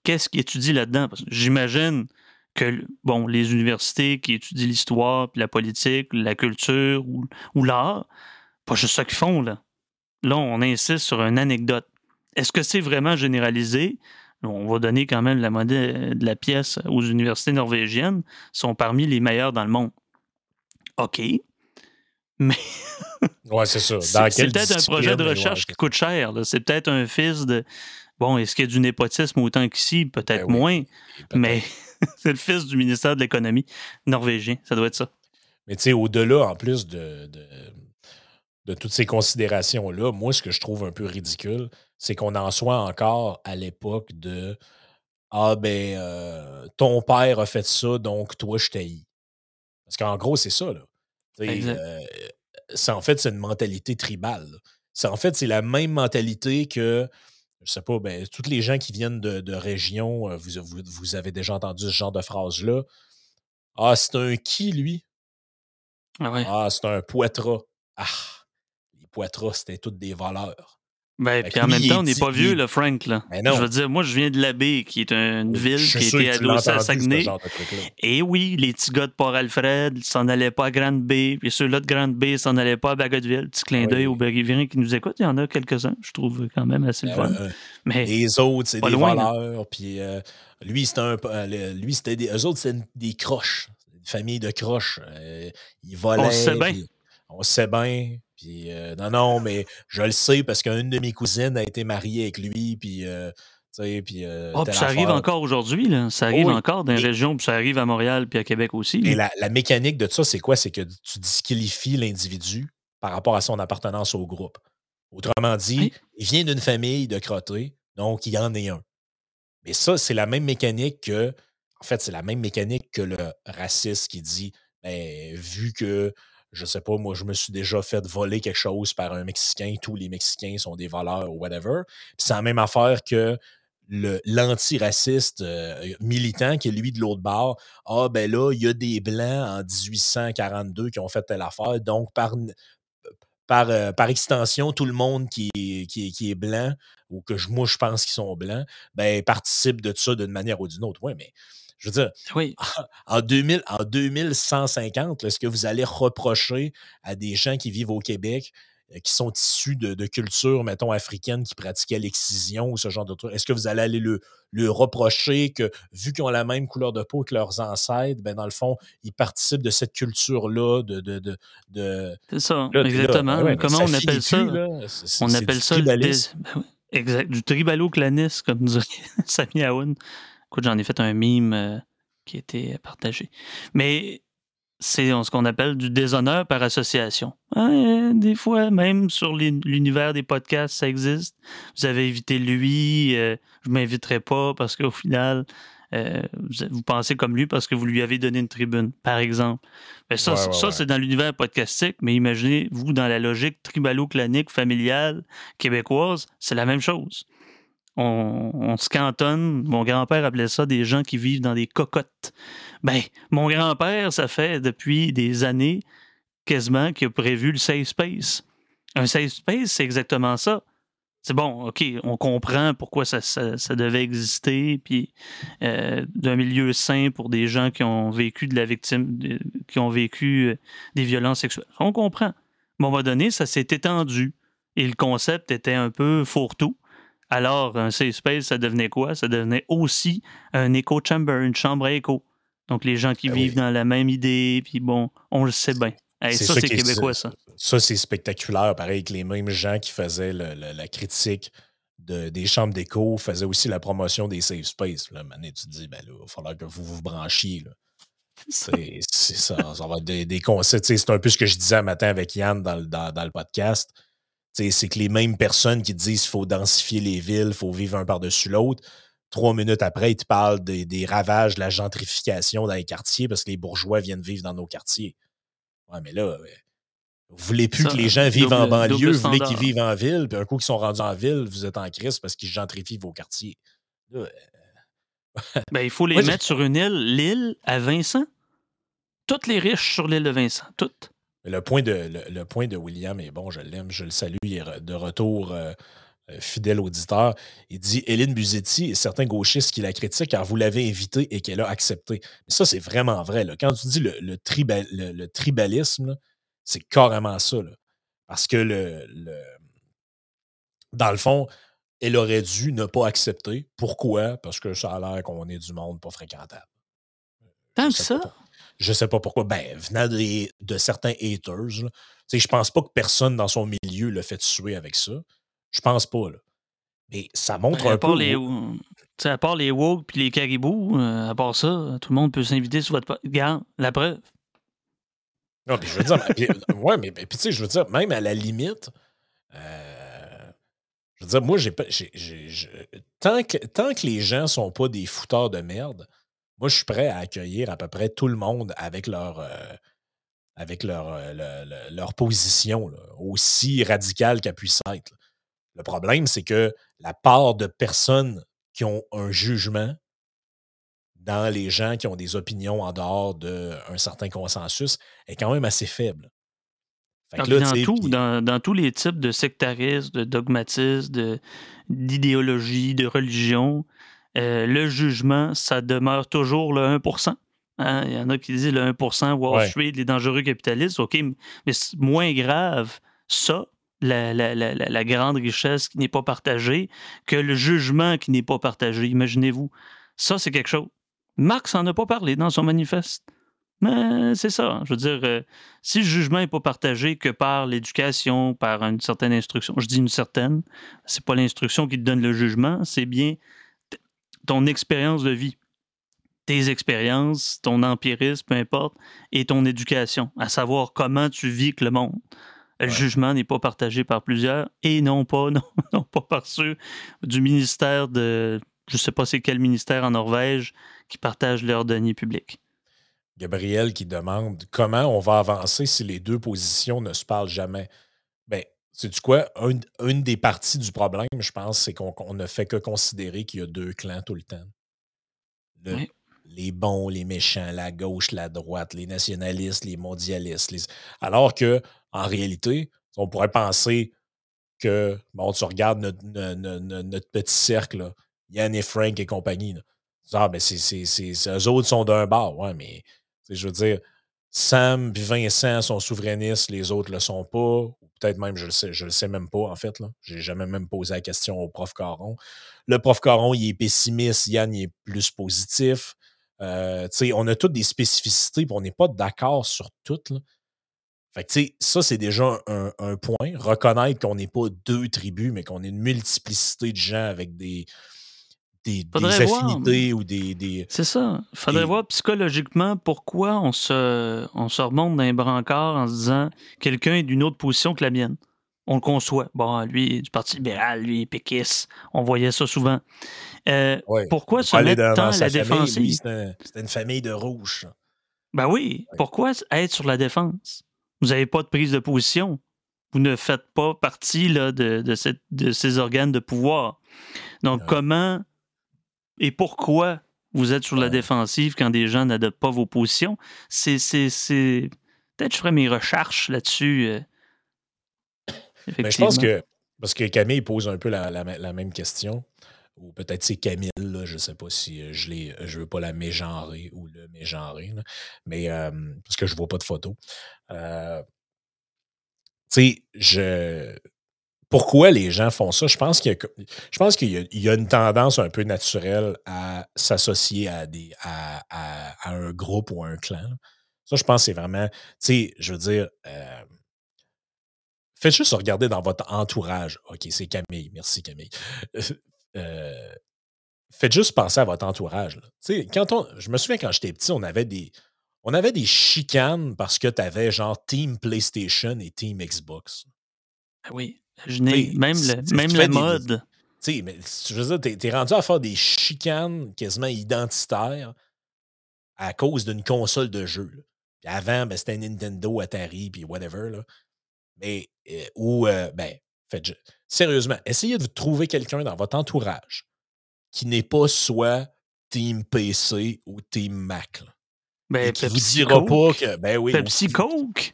S1: Qu'est-ce qui étudie là-dedans? J'imagine que les universités qui étudient l'histoire, la politique, la culture ou, l'art, pas juste ça qu'ils font, là. Là, on insiste sur une anecdote. Est-ce que c'est vraiment généralisé? On va donner quand même la monnaie de la pièce aux universités norvégiennes, sont parmi les meilleures dans le monde. OK. Mais.
S2: ouais, c'est ça. <laughs>
S1: C'est peut-être un projet de recherche qui coûte cher. C'est peut-être un fils de. Bon, est-ce qu'il y a du népotisme autant qu'ici? Peut-être ben moins. mais <laughs> c'est le fils du ministère de l'Économie norvégien. Ça doit être ça.
S2: Mais tu sais, au-delà, en plus de, de, toutes ces considérations-là, moi, ce que je trouve un peu ridicule, c'est qu'on en soit encore à l'époque de Ah, ben, euh, ton père a fait ça, donc toi, je t'haïs. Parce qu'en gros, c'est ça. Là. Euh, en fait, c'est une mentalité tribale. C'est, en fait, c'est la même mentalité que, je sais pas, ben, tous les gens qui viennent de, régions, euh, vous, vous, avez déjà entendu ce genre de phrase-là. Ah, c'est un qui, lui?
S1: Ah, ouais.
S2: ah c'est un poitras. Ah, les poitras, c'était tous des voleurs.
S1: Ben, puis en même temps, on n'est pas vieux, le Frank. Là. Ben je veux dire, moi, je viens de l'Abbé, qui est une ville qui a été adossée à Saguenay. Et oui, les petits gars de Port-Alfred s'en allaient pas à Grande-Bay, puis ceux-là de Grande-Bay s'en allaient pas à Bagotville. Petit clin d'œil aux Berriviens qui nous écoutent. Il y en a quelques-uns, je trouve quand même assez fun. Euh,
S2: Mais les autres, c'est des voleurs. Puis euh, lui, c'était un. Euh, lui, c'était des. Eux autres, c'est des croches. Une famille de croches. ils volaient. On
S1: sait bien.
S2: On sait bien. Puis euh, non, non, mais je le sais parce qu'une de mes cousines a été mariée avec lui, puis. Euh, puis, euh,
S1: oh, ça arrive encore aujourd'hui, là. Ça arrive encore dans les régions, puis ça arrive à Montréal, puis à Québec aussi.
S2: Et la, mécanique de ça, c'est quoi? C'est que tu disqualifies l'individu par rapport à son appartenance au groupe. Autrement dit, il vient d'une famille de crottés, donc il y en est un. Mais ça, c'est la même mécanique que. En fait, c'est la même mécanique que le raciste qui dit ben, vu que je sais pas, moi, je me suis déjà fait voler quelque chose par un Mexicain, tous les Mexicains sont des voleurs ou whatever. c'est la même affaire que l'antiraciste euh, militant qui est lui de l'autre bord. Ah, ben là, il y a des Blancs en 1842 qui ont fait telle affaire, donc euh, par extension, tout le monde qui est, qui est, blanc, ou que moi je pense qu'ils sont blancs, ben, participe de ça d'une manière ou d'une autre. Oui, mais je veux dire,
S1: oui. <laughs>
S2: en, 2000, en 2150, est-ce que vous allez reprocher à des gens qui vivent au Québec, euh, qui sont issus de, de cultures, mettons, africaines, qui pratiquaient l'excision ou ce genre de trucs, est-ce que vous allez aller le, le reprocher que, vu qu'ils ont la même couleur de peau que leurs ancêtres, ben, dans le fond, ils participent de cette culture-là, de... de, de,
S1: C'est ça, exactement. Ben Comment on appelle ça? on appelle ça exact, du tribalo-clanisme, comme dirait <laughs> Sami Aoun. Écoute, j'en ai fait un mime euh, qui était partagé. Mais c'est ce qu'on appelle du déshonneur par association. Hein, des fois, même sur l'univers des podcasts, ça existe. Vous avez évité lui, euh, je ne m'inviterai pas parce qu'au final, euh, vous pensez comme lui parce que vous lui avez donné une tribune, par exemple. Mais ça, ça c'est dans l'univers podcastique, mais imaginez, vous, dans la logique tribalo-clanique, familiale, québécoise, c'est la même chose on, se cantonne. Mon grand-père appelait ça des gens qui vivent dans des cocottes. Ben, mon grand-père, ça fait depuis des années quasiment qu'il a prévu le safe space. Un safe space, c'est exactement ça. c'est bon, OK, on comprend pourquoi ça, devait exister, puis euh, d'un milieu sain pour des gens qui ont vécu de la victime, qui ont vécu euh, des violences sexuelles. On comprend. Mais à un moment donné, ça s'est étendu et le concept était un peu fourre-tout. Alors, un safe space, ça devenait quoi? Ça devenait aussi un echo chamber, une chambre à écho. Donc, les gens qui ben vivent dans la même idée, puis bon, on le sait bien ça, c'est québécois, ça.
S2: Ça, c'est spectaculaire. Pareil que les mêmes gens qui faisaient la critique de, des chambres d'écho faisaient aussi la promotion des safe space. Là, tu te dis, ben là, il va falloir que vous vous branchiez. <laughs> C'est ça. Ça va être des, concepts. C'est un peu ce que je disais un matin avec Yann dans, le podcast. C'est que les mêmes personnes qui disent qu'il faut densifier les villes, il faut vivre un par-dessus l'autre. Trois minutes après, ils te parlent des, des, ravages de la gentrification dans les quartiers parce que les bourgeois viennent vivre dans nos quartiers. Ouais, mais là, vous voulez plus que les gens vivent en banlieue, vous voulez qu'ils vivent en ville, puis un coup qu'ils sont rendus en ville, vous êtes en crise parce qu'ils gentrifient vos quartiers. Euh, <laughs>
S1: ben, il faut les mettre sur une île, l'île à Vincent. Toutes les riches sur l'île de Vincent, toutes.
S2: Le point de, le, point de William est bon, je l'aime, je le salue, il est de retour euh, euh, fidèle auditeur. Il dit Hélène Buzetti et certains gauchistes qui la critiquent car vous l'avez invitée et qu'elle a accepté. Mais ça, c'est vraiment vrai. Là. Quand tu dis le, le, le, tribalisme, c'est carrément ça. Parce que le, dans le fond, elle aurait dû ne pas accepter. Pourquoi? Parce que ça a l'air qu'on est du monde pas fréquentable.
S1: Tant ça?
S2: Je sais pas pourquoi. Ben, venant de, certains haters, je pense pas que personne dans son milieu le fait tuer avec ça. Je pense pas, là. Mais ça montre ben, un peu.
S1: Les, à part les woke puis les caribous, euh, à part ça, tout le monde peut s'inviter sur votre. Regarde, la preuve.
S2: Non, puis je veux dire, ouais, mais puis tu sais, je veux dire, même à la limite, euh, je veux dire, moi, j'ai pas. tant, que, tant que les gens sont pas des fouteurs de merde, moi, je suis prêt à accueillir à peu près tout le monde avec leur. Euh, avec leur, leur position, aussi radicale qu'elle puisse être. Le problème, c'est que la part de personnes qui ont un jugement dans les gens qui ont des opinions en dehors d'un certain consensus est quand même assez faible.
S1: Dans, tout, dans, tous les types de sectarisme, de dogmatisme, d'idéologie, de, religion, euh, le jugement, ça demeure toujours le 1% hein? Il y en a qui disent le 1% Wall Street, les dangereux capitalistes. OK, mais c'est moins grave ça la, grande richesse qui n'est pas partagée que le jugement qui n'est pas partagé. Imaginez-vous. Ça, c'est quelque chose. Marx n'en a pas parlé dans son manifeste. Mais c'est ça. Je veux dire, euh, si le jugement n'est pas partagé que par l'éducation, par une certaine instruction, je dis une certaine, c'est pas l'instruction qui te donne le jugement, c'est bien ton expérience de vie, tes expériences, ton empirisme, peu importe, et ton éducation, à savoir comment tu vis que le monde. Le jugement n'est pas partagé par plusieurs et non pas, <laughs> non, pas par ceux du ministère de, je ne sais pas c'est quel ministère en Norvège, qui partagent leurs deniers publics.
S2: Gabriel qui demande comment on va avancer si les deux positions ne se parlent jamais. Bien, sais-tu quoi? une des parties du problème, je pense, c'est qu'on ne fait que considérer qu'il y a deux clans tout le temps. Les bons, les méchants, la gauche, la droite, les nationalistes, les mondialistes. Alors que en réalité, on pourrait penser que, bon, tu regardes notre, petit cercle, Yann et Frank et compagnie. Ah, ben, c'est, eux autres sont d'un bar. Ouais, mais je veux dire, Sam et Vincent sont souverainistes, les autres le sont pas. Peut-être même, je le sais, je le sais même pas, en fait. Je n'ai jamais même posé la question au prof Caron. Le prof Caron, il est pessimiste, Yann, il est plus positif. Euh, on a toutes des spécificités, on n'est pas d'accord sur toutes. Fait que, ça, c'est déjà un, point. Reconnaître qu'on n'est pas deux tribus, mais qu'on est une multiplicité de gens avec des, des, affinités ou des.
S1: c'est ça. Il faudrait voir psychologiquement pourquoi on se, on se remonte d'un brancard en se disant quelqu'un est d'une autre position que la mienne. On le conçoit. Bon, lui, du Parti libéral, lui, péquiste. On voyait ça souvent. Euh, pourquoi se mettre tant à la défensive?
S2: C'était une famille de rouges.
S1: Ben oui. Pourquoi être sur la défense? Vous n'avez pas de prise de position. Vous ne faites pas partie là, de, de, ces organes de pouvoir. Donc, comment et pourquoi vous êtes sur la défensive quand des gens n'adoptent pas vos positions? C'est. Peut-être que je ferai mes recherches là-dessus.
S2: Euh, <coughs> je pense que Parce que Camille pose un peu la, même question. Ou peut-être c'est Camille, je ne sais pas si euh, je ne je veux pas la mégenrer ou le mégenrer. mais parce que je ne vois pas de photo. tu sais, je pourquoi les gens font ça? Je pense qu'il y pense qu'il y, a une tendance un peu naturelle à s'associer à, des, à, un groupe ou à un clan. Ça, je pense c'est vraiment, tu sais, je veux dire, euh, faites juste regarder dans votre entourage. OK, c'est Camille. Merci, Camille. Euh, faites juste penser à votre entourage. Quand on, je me souviens quand j'étais petit, on avait des, on avait des chicanes parce que tu avais genre Team PlayStation et Team Xbox.
S1: Ah oui. Je n'ai même le, même le mode.
S2: Tu sais, mais je veux dire, t'es, rendu à faire des chicanes quasiment identitaires à cause d'une console de jeu. Puis avant, ben, c'était Nintendo, Atari, puis whatever. Là. Mais, euh, ou, euh, ben, faites, sérieusement, essayez de trouver quelqu'un dans votre entourage qui n'est pas soit Team PC ou Team Mac.
S1: Ben, qui vous dira pas que. Ben oui. Pepsi
S2: Coke.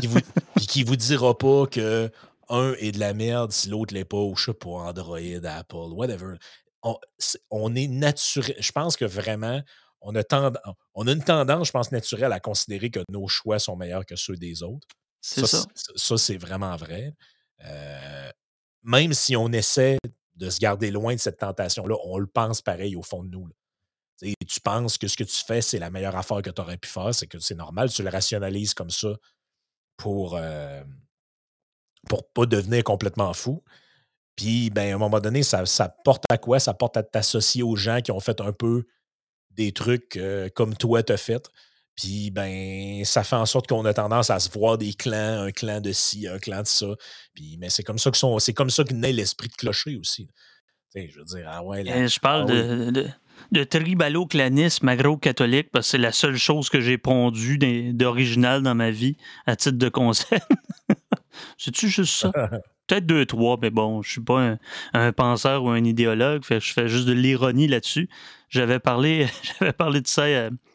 S2: Qui vous, qui vous dira pas que un est de la merde si l'autre l'est pas, ou je sais pas, Android, Apple, whatever. On, est naturel. Je pense que vraiment, on a, on a une tendance, je pense, naturelle à considérer que nos choix sont meilleurs que ceux des autres.
S1: C'est ça.
S2: Ça, c'est vraiment vrai. Euh, même si on essaie de se garder loin de cette tentation-là, on le pense pareil au fond de nous. Tu penses que ce que tu fais, c'est la meilleure affaire que tu aurais pu faire, c'est que c'est normal, tu le rationalises comme ça pour, euh, pour pas devenir complètement fou. Puis, ben, à un moment donné, ça, ça porte à quoi? Ça porte à t'associer aux gens qui ont fait un peu des trucs euh, comme toi t'as fait. Puis, ben, ça fait en sorte qu'on a tendance à se voir des clans, un clan de ci, un clan de ça. Puis, mais c'est comme ça que sont, c'est comme ça que naît l'esprit de clocher aussi. je veux dire, ah ouais.
S1: Euh, je parle ah de, de, de tribalo-clanisme agro-catholique parce que c'est la seule chose que j'ai pondu d'original dans ma vie à titre de conseil. <laughs> C'est-tu juste ça? <laughs> Peut-être deux, trois, mais bon, je suis pas un, penseur ou un idéologue, je fais juste de l'ironie là-dessus. J'avais parlé, <laughs> j'avais parlé de ça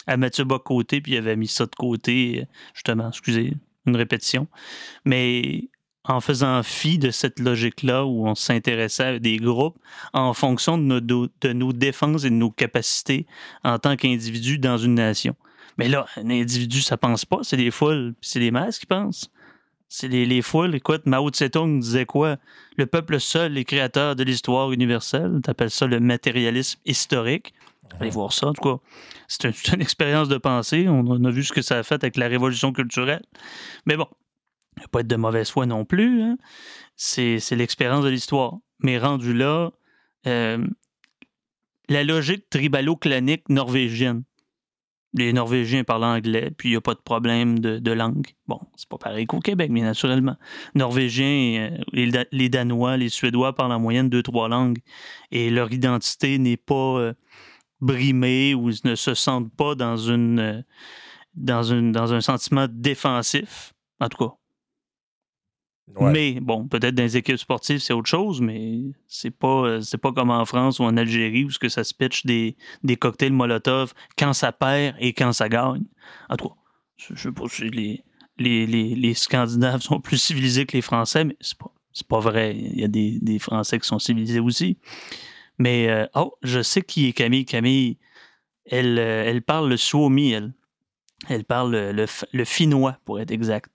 S1: à, Mathieu Bocoté, puis il avait mis ça de côté, justement, excusez, une répétition. Mais en faisant fi de cette logique-là où on s'intéressait à des groupes en fonction de nos, de nos défenses et de nos capacités en tant qu'individu dans une nation. Mais là, un individu, ça pense pas, c'est des foules, c'est les masses qui pensent. C'est les, les, foules. Écoute, Mao Tse-tung disait quoi? Le peuple seul est créateur de l'histoire universelle. T'appelles ça le matérialisme historique. Allez voir ça, en tout cas. C'est une, expérience de pensée. On, a vu ce que ça a fait avec la révolution culturelle. Mais bon, il ne pas être de mauvaise foi non plus. Hein. C'est l'expérience de l'histoire. Mais rendu là, euh, la logique tribalo-clanique norvégienne les Norvégiens parlent anglais, puis il n'y a pas de problème de, langue. Bon, c'est pas pareil qu'au Québec, mais naturellement. Norvégiens, euh, les, Danois, les Suédois parlent en moyenne deux, trois langues, et leur identité n'est pas euh, brimée ou ne se sentent pas dans, une, euh, dans, une, dans un sentiment défensif. En tout cas, mais bon, peut-être dans les équipes sportives, c'est autre chose, mais c'est pas, euh, pas comme en France ou en Algérie où ça se pitch des, cocktails Molotov quand ça perd et quand ça gagne. En tout cas, je, sais pas si les, Scandinaves <laughs> sont plus civilisés que les Français, mais c'est pas, pas vrai. Il y a des, Français qui sont civilisés aussi. Mais, euh, oh, je sais qui est Camille. Camille, elle, euh, parle le suomi, elle. Elle parle le, le finnois, pour être exact.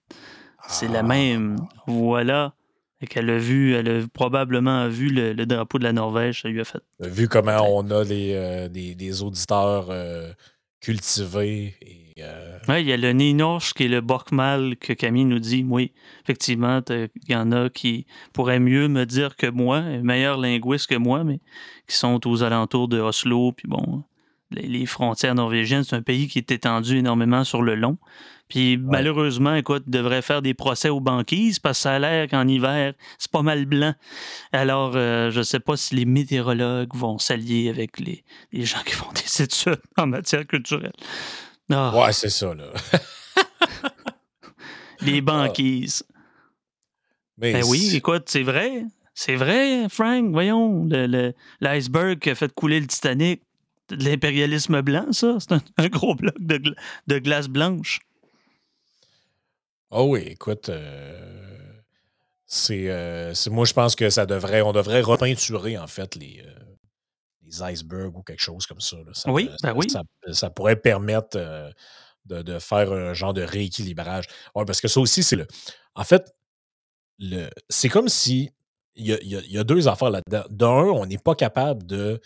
S1: C'est la même. Voilà. Et qu'elle a vu, elle a probablement vu le, drapeau de la Norvège, ça lui a fait.
S2: Vu comment on a euh, des, auditeurs euh, cultivés. Euh,
S1: oui, il y a le Ninorsk qui est le Bokmal que Camille nous dit. Oui, effectivement, il y en a qui pourraient mieux me dire que moi, meilleur linguiste que moi, mais qui sont aux alentours de Oslo. Puis bon, les frontières norvégiennes, c'est un pays qui est étendu énormément sur le long. Puis malheureusement, écoute, devrait faire des procès aux banquises parce que ça a l'air qu'en hiver, c'est pas mal blanc. Alors, euh, je ne sais pas si les météorologues vont s'allier avec les, gens qui font des <laughs> études en matière culturelle.
S2: Ah. Ouais, c'est ça, là. <laughs>
S1: les ah. banquises. ben oui, écoute, c'est vrai. C'est vrai, Frank. Voyons, l'iceberg qui a fait couler le Titanic. De l'impérialisme blanc, ça? C'est un, <laughs> gros bloc de glace blanche.
S2: Oh oui, écoute, euh, c'est, moi, je pense que ça devrait, on devrait repeinturer, en fait, les, les icebergs ou quelque chose comme ça. Ça,
S1: oui, ben oui.
S2: Ça, pourrait permettre de, faire un genre de rééquilibrage. Ouais, parce que ça aussi, c'est le. En fait, le, c'est comme si. Il y a, deux affaires là-dedans. D'un, on n'est pas capable de,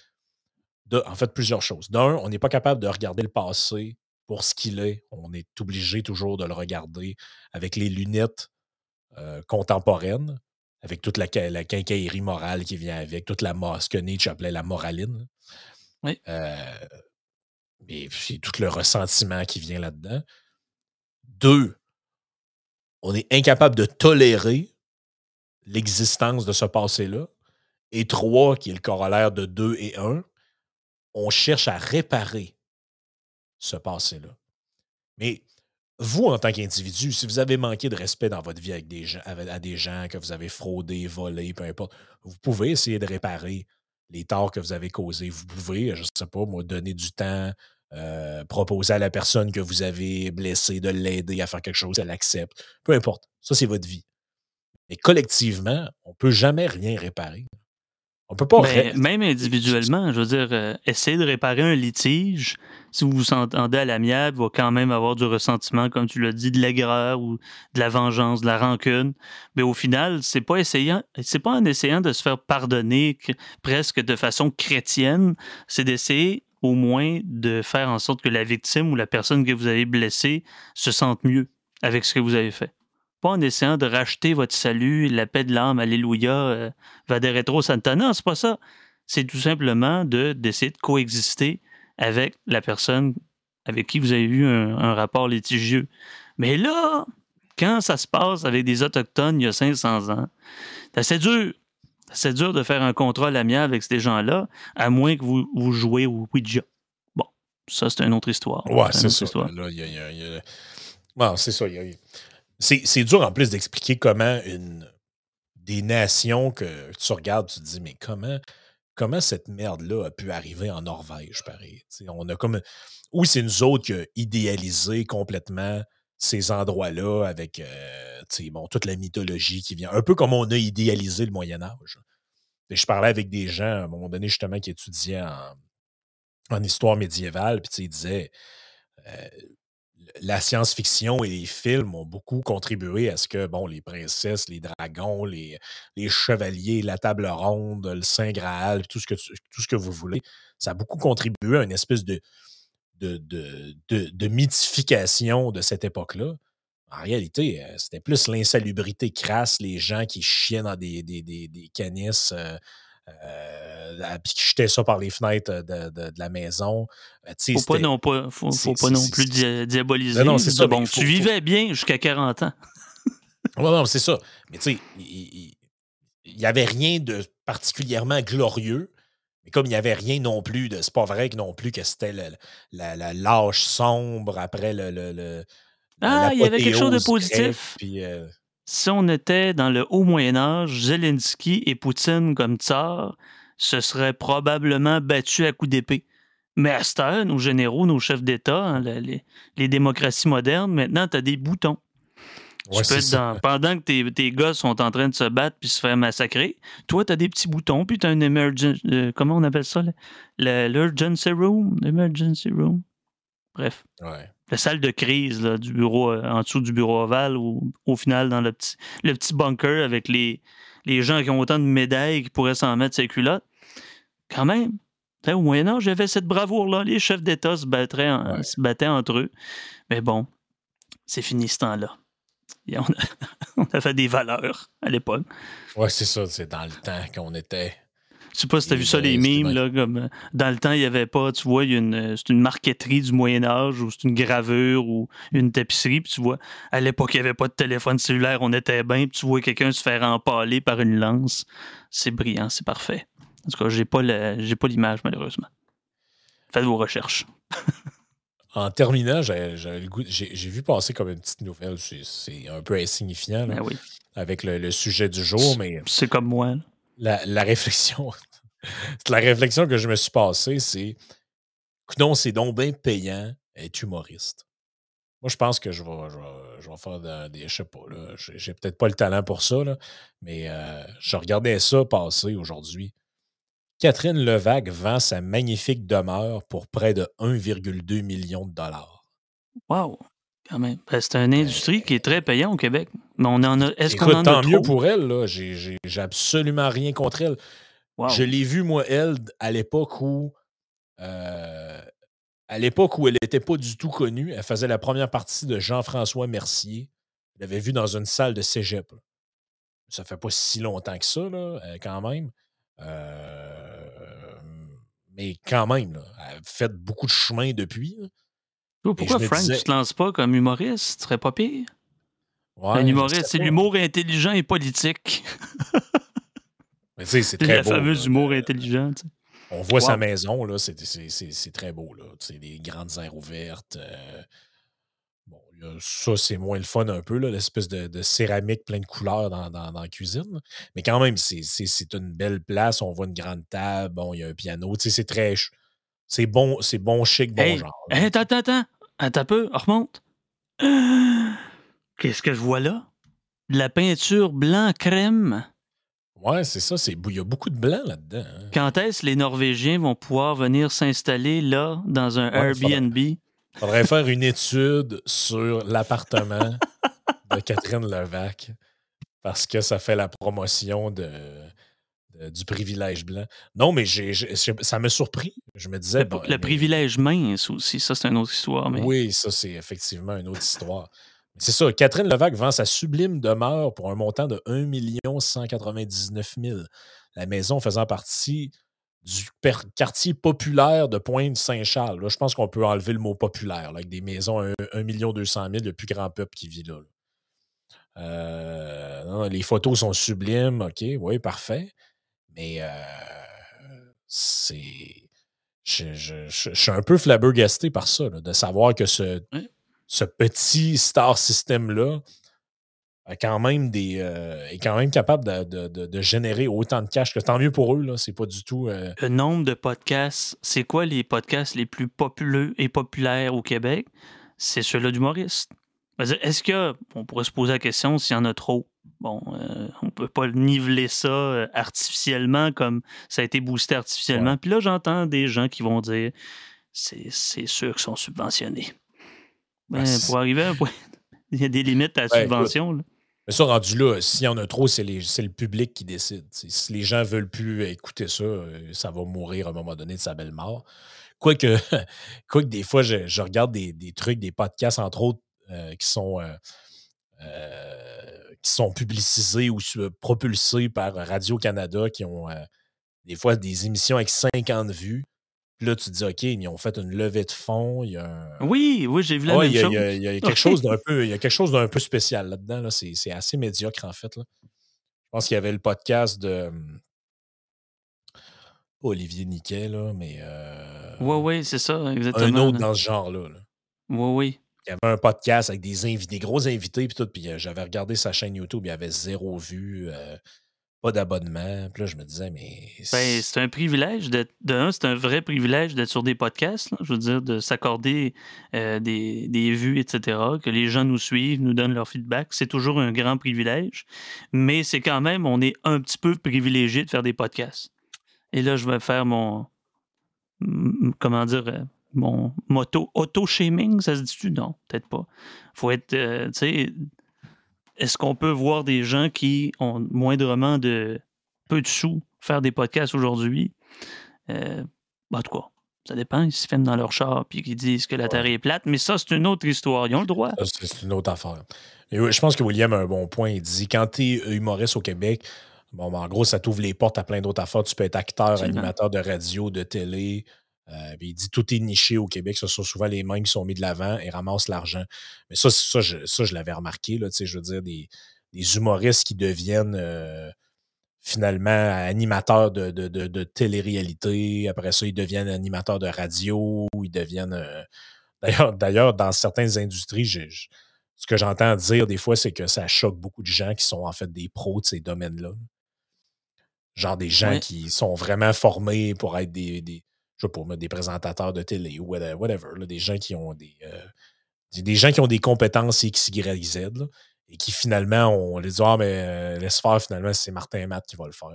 S2: de. En fait, plusieurs choses. D'un, on n'est pas capable de regarder le passé pour ce qu'il est. On est obligé toujours de le regarder avec les lunettes euh, contemporaine, avec toute la, la, quincaillerie morale qui vient avec, toute la ce que Nietzsche appelait la moraline.
S1: Oui.
S2: Euh, et puis tout le ressentiment qui vient là-dedans. Deux, on est incapable de tolérer l'existence de ce passé-là. Et trois, qui est le corollaire de deux et un, on cherche à réparer ce passé-là. Mais vous, en tant qu'individu, si vous avez manqué de respect dans votre vie avec des gens, à des gens que vous avez fraudé, volé, peu importe, vous pouvez essayer de réparer les torts que vous avez causés. Vous pouvez, je ne sais pas, moi, donner du temps, euh, proposer à la personne que vous avez blessée de l'aider à faire quelque chose, elle accepte. Peu importe. Ça, c'est votre vie. Mais collectivement, on ne peut jamais rien réparer. On peut pas.
S1: même individuellement, je veux dire, euh, essayer de réparer un litige, si vous vous entendez à l'amiable, va quand même avoir du ressentiment, comme tu l'as dit, de l'aigreur ou de la vengeance, de la rancune. Mais au final, c'est pas essayant, c'est pas en essayant de se faire pardonner presque de façon chrétienne, c'est d'essayer au moins de faire en sorte que la victime ou la personne que vous avez blessée se sente mieux avec ce que vous avez fait pas en essayant de racheter votre salut, la paix de l'âme, alléluia, euh, va des rétro Santana. C'est pas ça. C'est tout simplement de, d'essayer de coexister avec la personne avec qui vous avez eu un, rapport litigieux. Mais là, quand ça se passe avec des Autochtones il y a 500 ans, c'est assez dur. C'est dur de faire un contrôle amiable avec ces gens-là, à moins que vous, vous jouez au Ouija. Bon, ça, c'est une autre histoire.
S2: Ouais, c'est, ça. c'est ça. C'est dur en plus d'expliquer comment une des nations que tu regardes, tu te dis, mais comment, comment cette merde-là a pu arriver en Norvège, pareil? on a comme. C'est nous autres qui a idéalisé complètement ces endroits-là avec euh, bon, toute la mythologie qui vient. Un peu comme on a idéalisé le Moyen-Âge. Je parlais avec des gens à un moment donné, justement, qui étudiaient en, en histoire médiévale, puis ils disaient euh, la science-fiction et les films ont beaucoup contribué à ce que, bon, les princesses, les dragons, les, chevaliers, la table ronde, le Saint Graal, tout ce, que tout ce que vous voulez, ça a beaucoup contribué à une espèce de, de, de, mythification de cette époque-là. En réalité, euh, c'était plus l'insalubrité crasse, les gens qui chiaient dans des, des, des, canisses. Euh, euh, puis qui jetait ça par les fenêtres de, la maison.
S1: Euh, faut pas non, pas, faut, pas non plus diaboliser. Non, c'est ça. Bon, tu vivais bien jusqu'à 40 ans.
S2: non, non, c'est ça. Mais tu sais, il n'y avait rien de particulièrement glorieux. Mais comme il n'y avait rien non plus de. C'est pas vrai que non plus que c'était la, la, lâche sombre après le. le,
S1: ah, il y avait quelque chose de positif.
S2: puis, euh,
S1: si on était dans le haut Moyen Âge, Zelensky et Poutine comme tsar se seraient probablement battus à coups d'épée. Mais à cette heure, nos généraux, nos chefs d'État, hein, les, démocraties modernes, maintenant, tu as des boutons. pendant que tes, tes, gars sont en train de se battre puis se faire massacrer, toi, tu as des petits boutons, puis tu as une emergency. Euh, comment on appelle ça? L'emergency room? L'emergency room? Bref.
S2: Ouais
S1: la salle de crise du bureau, euh, en dessous du bureau ovale, ou au final dans le petit, le petit bunker avec les, les gens qui ont autant de médailles qui pourraient s'en mettre ses culottes. Quand même, au Moyen-Âge, j'avais cette bravoure-là. Les chefs d'État se, se battaient entre eux. Mais bon, c'est fini ce temps-là. On on a <laughs> fait des valeurs à l'époque.
S2: Ouais, c'est ça. C'est dans le temps qu'on était
S1: je sais pas si tu as vu ça, les mimes, là, comme euh, dans le temps, il n'y avait pas, tu vois, une, c'est une marqueterie du Moyen-Âge ou c'est une gravure ou une tapisserie, puis tu vois, à l'époque, il n'y avait pas de téléphone cellulaire, on était bien, puis tu vois quelqu'un se faire empaler par une lance. C'est brillant, c'est parfait. En tout cas, j'ai pas, j'ai pas l'image, malheureusement. Faites vos recherches. <laughs>
S2: en terminant, j'ai, vu passer comme une petite nouvelle, c'est, un peu insignifiant,
S1: ben oui.
S2: avec le, sujet du jour, mais...
S1: C'est comme moi.
S2: La, la, réflexion, <laughs> la réflexion que je me suis passée, c'est non, c'est donc bien payant être humoriste. Moi, je pense que je vais, je vais faire des. Je sais pas, là. J'ai peut-être pas le talent pour ça, là, mais euh, je regardais ça passer aujourd'hui. Catherine Levac vend sa magnifique demeure pour près de 1,2 million de dollars.
S1: Wow! Quand même. Ben, c'est une industrie qui est très payante au Québec. Mais on en a. Est-ce qu'on en
S2: a tant
S1: mieux
S2: pour elle, là. J'ai absolument rien contre elle. Je l'ai vue, moi, elle, à l'époque où. Euh, à l'époque où elle n'était pas du tout connue, elle faisait la première partie de Jean-François Mercier. Je l'avais vue dans une salle de cégep. Ça fait pas si longtemps que ça, là, euh, quand même. Euh, mais quand même, là, elle a fait beaucoup de chemin depuis.
S1: pourquoi Frank, tu te lances pas comme humoriste? Ce serait pas pire? Un humoriste, c'est l'humour intelligent et politique. <laughs>
S2: mais tu sais, c'est très
S1: La fameuse humour intelligent.
S2: On voit sa maison, là, c'est très beau. Là. C'est des grandes aires ouvertes. Euh, bon, ça, c'est moins le fun un peu, l'espèce de, céramique plein de couleurs dans, la cuisine. Mais quand même, c'est une belle place. On voit une grande table, bon, il y a un piano. C'est très. C'est bon, c'est bon chic, bon genre.
S1: attends, attends, attends. Attends un peu, remonte. Qu'est-ce que je vois là? De la peinture blanc crème?
S2: Ouais, c'est ça. Il y a beaucoup de blanc là-dedans. Hein.
S1: Quand est-ce que les Norvégiens vont pouvoir venir s'installer là, dans un Airbnb?
S2: Il faudrait, faire une étude sur l'appartement de Catherine Levac parce que ça fait la promotion de, du privilège blanc. Non, mais ça m'a surpris. Je me disais.
S1: Le, privilège mince aussi, ça, c'est une autre histoire.
S2: Oui, ça, c'est effectivement une autre histoire. C'est ça. Catherine Levac vend sa sublime demeure pour un montant de 1 199 000 La maison faisant partie du quartier populaire de Pointe-Saint-Charles. Je pense qu'on peut enlever le mot populaire, avec des maisons à 1 200 000, le plus grand peuple qui vit là. Euh, les photos sont sublimes, OK, oui, parfait. Mais euh, c'est. Je, suis un peu flabbergasté par ça, de savoir que ce, ce petit star system-là quand même des, euh, est quand même capable de, générer autant de cash que tant mieux pour eux. Là. C'est pas du tout. Euh,
S1: Le nombre de podcasts, c'est quoi les podcasts les plus populeux et populaires au Québec? C'est ceux-là d'humoristes. Est-ce que on pourrait se poser la question s'il y en a trop? Bon, euh, on peut pas niveler ça artificiellement comme ça a été boosté artificiellement. Puis là, j'entends des gens qui vont dire c'est sûr qu'ils sont subventionnés. Ben, ben, pour arriver à un point, <laughs> il y a des limites à la ben, subvention.
S2: Mais ça, rendu là, s'il y en a trop, c'est le public qui décide. si les gens ne veulent plus écouter ça, euh, ça va mourir à un moment donné de sa belle mort. Quoique, <laughs> que des fois, je, regarde des, trucs, des podcasts, entre autres, euh, qui sont. Euh, qui sont publicisés ou propulsés par Radio-Canada, qui ont des fois des émissions avec 50 vues là, tu te dis, OK, ils ont fait une levée de fonds. Il y a
S1: Oui, oui, j'ai vu la même chose.
S2: Il y, a, quelque chose d'un peu, il y a quelque chose d'un peu spécial là-dedans. Là. C'est, assez médiocre, en fait. Là. Je pense qu'il y avait le podcast de. Pas Olivier Niquet, là, mais. Euh,
S1: oui, oui, c'est ça, exactement.
S2: Un autre dans ce genre-là.
S1: Oui, oui.
S2: Il y avait un podcast avec des, invités, des gros invités, puis tout. Puis euh, j'avais regardé sa chaîne YouTube, il y avait zéro vue. Euh, pas d'abonnement. Puis là, je me disais, mais.
S1: Ben, c'est un privilège d'être. De un, c'est un vrai privilège d'être sur des podcasts, je veux dire, de s'accorder euh, des, des, vues, etc., que les gens nous suivent, nous donnent leur feedback. C'est toujours un grand privilège. Mais c'est quand même, on est un petit peu privilégié de faire des podcasts. Et là, je vais faire mon. Comment dire euh, mon moto auto-shaming, ça se dit-tu? Non, peut-être pas. Faut être, euh, tu sais, est-ce qu'on peut voir des gens qui ont moindrement de peu de sous faire des podcasts aujourd'hui? Euh, en tout cas, ça dépend. Ils se filment dans leur char et qu'ils disent que la Terre est plate, mais ça, c'est une autre histoire. Ils ont le droit.
S2: C'est une autre affaire. je pense que William a un bon point. Il dit quand tu es humoriste au Québec, bon, ben, en gros, ça t'ouvre les portes à plein d'autres affaires. Tu peux être acteur, animateur de radio, de télé, euh, il dit tout est niché au Québec. Ce sont souvent les mêmes qui sont mis de l'avant et ramassent l'argent. Mais ça, ça, je, ça, je l'avais remarqué. Là, je veux dire, des, humoristes qui deviennent euh, finalement animateurs de, de, de, télé-réalité. Après ça, ils deviennent animateurs de radio. Ils deviennent. Euh, <laughs> d'ailleurs, d'ailleurs, dans certaines industries, ce que j'entends dire des fois, c'est que ça choque beaucoup de gens qui sont en fait des pros de ces domaines-là. Genre des gens qui sont vraiment formés pour être des, je sais pas, des présentateurs de télé ou whatever, des gens qui ont des, euh, des gens qui ont des compétences X, Y, Z, et qui finalement, on les dit Ah, mais laisse faire, finalement, c'est Martin Matt qui va le faire.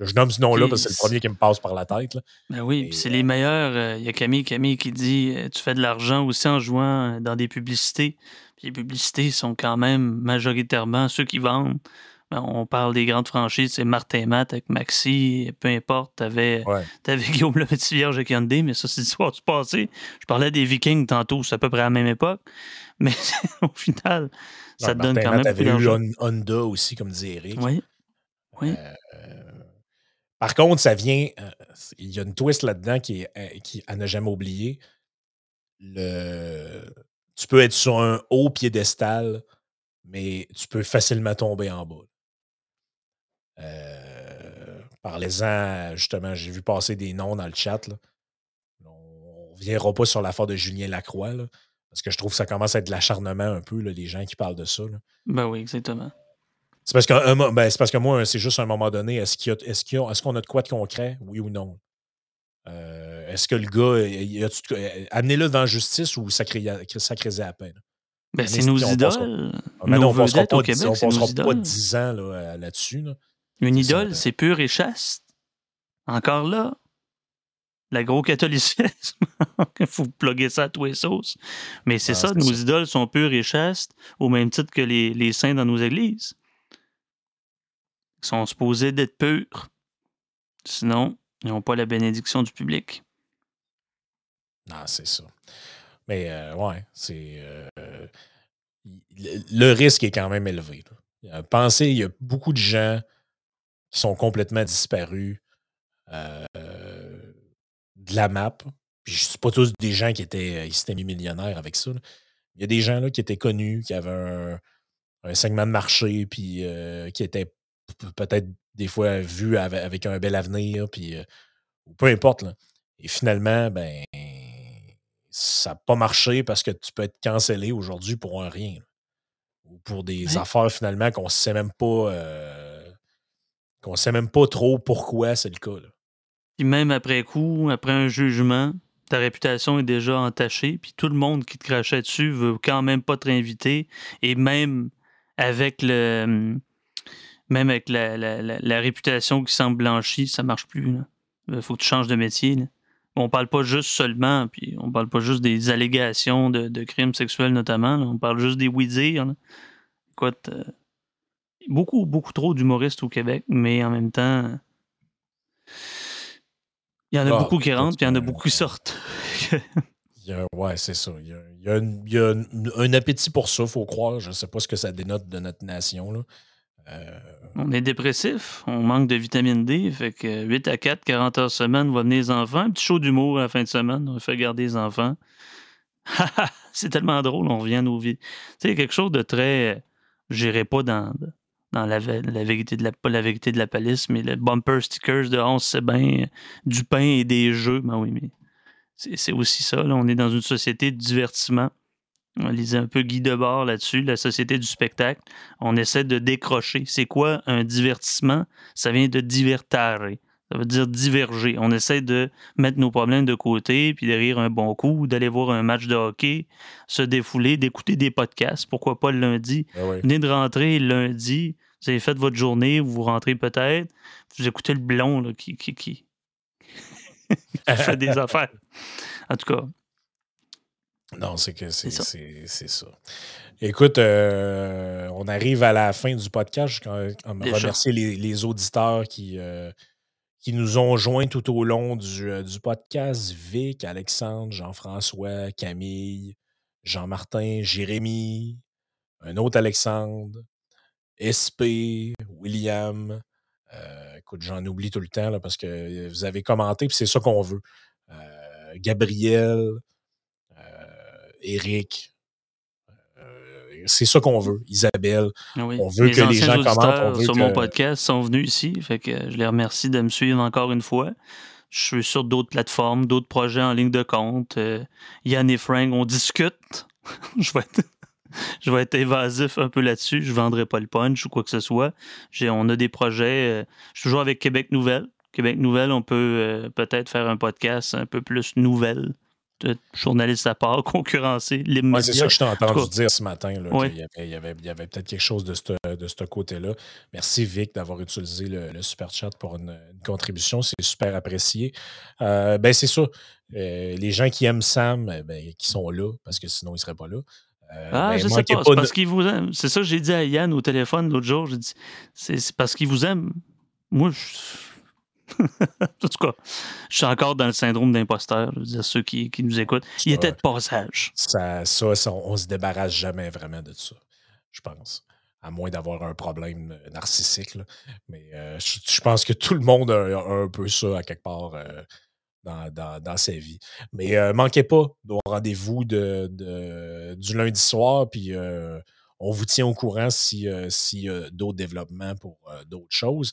S2: Je nomme ce nom-là parce que c'est le premier qui me passe par la tête.
S1: Ben oui, c'est les meilleurs. Il y a Camille, Camille qui dit Tu fais de l'argent aussi en jouant dans des publicités. les publicités sont quand même majoritairement ceux qui vendent. Ben, on parle des grandes franchises, c'est Martin Matt avec Maxi, peu importe. T'avais avais <laughs> Guillaume Le Petit Vierge avec Hyundai, mais ça, c'est l'histoire du passé. Je parlais des Vikings tantôt, c'est à peu près à la même époque. <laughs> Mais <laughs> au final, ça te donne quand même
S2: d'argent. eu Honda aussi, comme disait Eric.
S1: Oui. oui.
S2: Euh, par contre, ça vient. Euh, il y a une twist là-dedans qui, est, euh, qui à ne jamais oublier. Le, tu peux être sur un haut piédestal, mais tu peux facilement tomber en bas. Euh, Parlez-en, justement, j'ai vu passer des noms dans le chat. On ne reviendra pas sur l'affaire de Julien Lacroix, parce que je trouve que ça commence à être de l'acharnement un peu, les gens qui parlent de ça.
S1: Ben oui, exactement.
S2: C'est parce, que, ben, parce que moi, c'est juste à un moment donné, est-ce qu'on est est qu'on a de quoi de concret, oui ou non? Euh, est-ce que le gars, amenez-le dans la justice ou sacré, sacré à peine?
S1: Ben, c'est nos idoles.
S2: on ne passera pas, pas 10 ans là-dessus.
S1: Une idole, c'est pur et chaste. Encore là, la gros catholicisme. Il faut <laughs> plugger ça à tous les sauces. Mais c'est ça, nos idoles sont pures et chastes, au même titre que les, les saints dans nos églises. Ils sont supposés d'être purs. Sinon, ils n'ont pas la bénédiction du public.
S2: Non, c'est ça. Mais euh, ouais, c'est. Euh, le risque est quand même élevé. Pensez, il y a beaucoup de gens qui sont complètement disparus euh, de la map. Puis je ne suis pas tous des gens qui étaient, qui mis millionnaires avec ça. Il y a des gens là, qui étaient connus, qui avaient un, segment de marché, puis qui étaient peut-être des fois vus avec, un bel avenir, puis peu importe. Et finalement, ben ça n'a pas marché parce que tu peux être cancellé aujourd'hui pour un rien. Ou pour des affaires finalement qu'on ne sait même pas qu'on sait même pas trop pourquoi c'est le cas.
S1: Puis même après coup, après un jugement, ta réputation est déjà entachée, puis tout le monde qui te crachait dessus veut quand même pas te réinviter. Et même avec le même avec la, réputation qui semble blanchie, ça marche plus. Il faut que tu changes de métier. On parle pas juste seulement, puis on parle pas juste des allégations de, crimes sexuels notamment. On parle juste des oui-dire. Écoute, euh, beaucoup, beaucoup trop d'humoristes au Québec, mais en même temps, il y en a ah, beaucoup qui rentrent, puis il y en a beaucoup qui sortent. <laughs>
S2: ouais, c'est ça. Il y a, un appétit pour ça, faut croire. Je ne sais pas ce que ça dénote de notre nation. Là.
S1: Euh, on est dépressif, on manque de vitamine D, fait que 8 à 4, 40 heures semaine, va venir les enfants. Un petit show d'humour à la fin de semaine, on fait garder les enfants. <laughs> c'est tellement drôle, on revient à nos vies. Tu sais, quelque chose de très. J'irai pas dans, dans la, vérité de la, pas la vérité de la palisse, mais le bumper stickers de 11 c'est bien du pain et des jeux. Ben oui, mais c'est aussi ça. Là. On est dans une société de divertissement. On lisait un peu Guy Debord là-dessus, la société du spectacle. On essaie de décrocher. C'est quoi un divertissement? Ça vient de divertare. Ça veut dire diverger. On essaie de mettre nos problèmes de côté, puis de rire un bon coup, d'aller voir un match de hockey, se défouler, d'écouter des podcasts. Pourquoi pas le lundi?
S2: Ah
S1: Venez de rentrer lundi. Vous avez fait votre journée, vous rentrez peut-être. Vous écoutez le blond là, qui, qui, qui... <laughs> fait des affaires. En tout cas,
S2: non, c'est que c'est ça. Écoute, euh, on arrive à la fin du podcast. Je vais remercier les, auditeurs qui, euh, qui nous ont joints tout au long du, euh, du podcast. Vic, Alexandre, Jean-François, Camille, Jean-Martin, Jérémy, un autre Alexandre, SP, William. écoute, j'en oublie tout le temps là, parce que vous avez commenté, puis c'est ça qu'on veut. Gabriel, Eric. Euh, c'est ça qu'on veut, Isabelle.
S1: Ah
S2: on veut que les gens commentent.
S1: sur mon podcast sont venus ici. Fait que je les remercie de me suivre encore une fois. Je suis sur d'autres plateformes, d'autres projets en ligne de compte. Euh, Yann et Frank, on discute. <laughs> je, vais être, <laughs> je vais être évasif un peu là-dessus. Je ne vendrai pas le punch ou quoi que ce soit. On a des projets. Euh, je suis toujours avec Québec Nouvelle. Québec Nouvelle, on peut peut-être faire un podcast un peu plus nouvelle journaliste à part, <laughs> concurrencer les
S2: ouais, c'est ça que je t'ai entendu dire ce matin, là, qu'il y avait, avait, peut-être quelque chose de ce de ce côté-là. Merci, Vic, d'avoir utilisé le, super chat pour une, contribution. C'est super apprécié. Euh, ben, c'est ça. Euh, les gens qui aiment Sam, eh ben, qui sont là, parce que sinon, ils ne seraient pas là.
S1: Euh, ah, ben, je sais pas. C'est parce qu'ils vous aiment. C'est ça que j'ai dit à Yann au téléphone l'autre jour. J'ai dit, c'est parce qu'ils vous aiment. Moi, je <laughs> en tout cas, je suis encore dans le syndrome d'imposteur, je veux dire, ceux qui, nous écoutent. Il était de passage.
S2: Ça, ça, on, se débarrasse jamais vraiment de ça, je pense. À moins d'avoir un problème narcissique. Mais euh, je, pense que tout le monde a, un peu ça à quelque part euh, dans, sa vie. Mais euh, manquez pas au rendez-vous de, du lundi soir, puis on vous tient au courant s'il si, y a d'autres développements pour d'autres choses.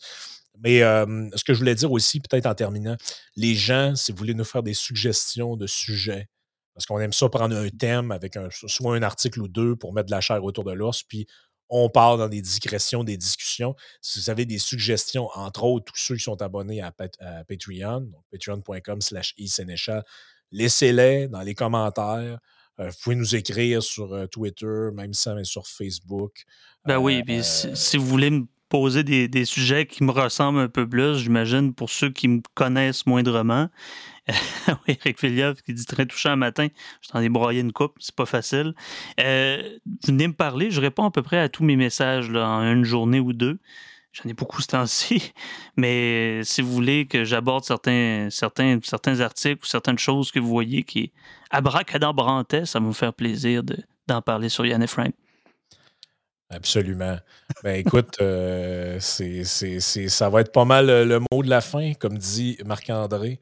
S2: Mais ce que je voulais dire aussi, peut-être en terminant, les gens, si vous voulez nous faire des suggestions de sujets, parce qu'on aime ça prendre un thème avec un, soit un article ou deux pour mettre de la chair autour de l'os, puis on part dans des digressions, des discussions. Si vous avez des suggestions, entre autres, tous ceux qui sont abonnés à, Patreon, donc patreon.com slash laissez-les dans les commentaires. vous pouvez nous écrire sur Twitter, même ça, sur Facebook.
S1: Ben oui, puis si, vous voulez me poser des, sujets qui me ressemblent un peu plus, j'imagine, pour ceux qui me connaissent moindrement. <laughs> oui, Eric Villiov qui dit très touchant un matin, je t'en ai broyé une coupe, c'est pas facile. Euh, venez me parler, je réponds à peu près à tous mes messages en une journée ou deux. J'en ai beaucoup ce temps-ci, <laughs> mais si vous voulez que j'aborde certains, certains, certains articles ou certaines choses que vous voyez qui abracadabrantaient, ça va me faire plaisir d'en parler sur Yann et Frank.
S2: Absolument. Ben écoute, euh, c'est, ça va être pas mal le, mot de la fin, comme dit Marc-André,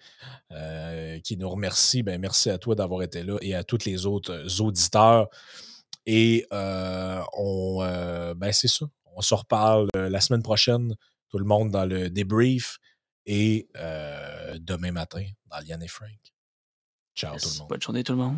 S2: euh, qui nous remercie. Ben, merci à toi d'avoir été là et à tous les autres auditeurs. Et euh, on ben c'est ça. On se reparle la semaine prochaine, tout le monde dans le débrief et demain matin dans Liane et Frank. Ciao tout le monde.
S1: Bonne journée tout le monde.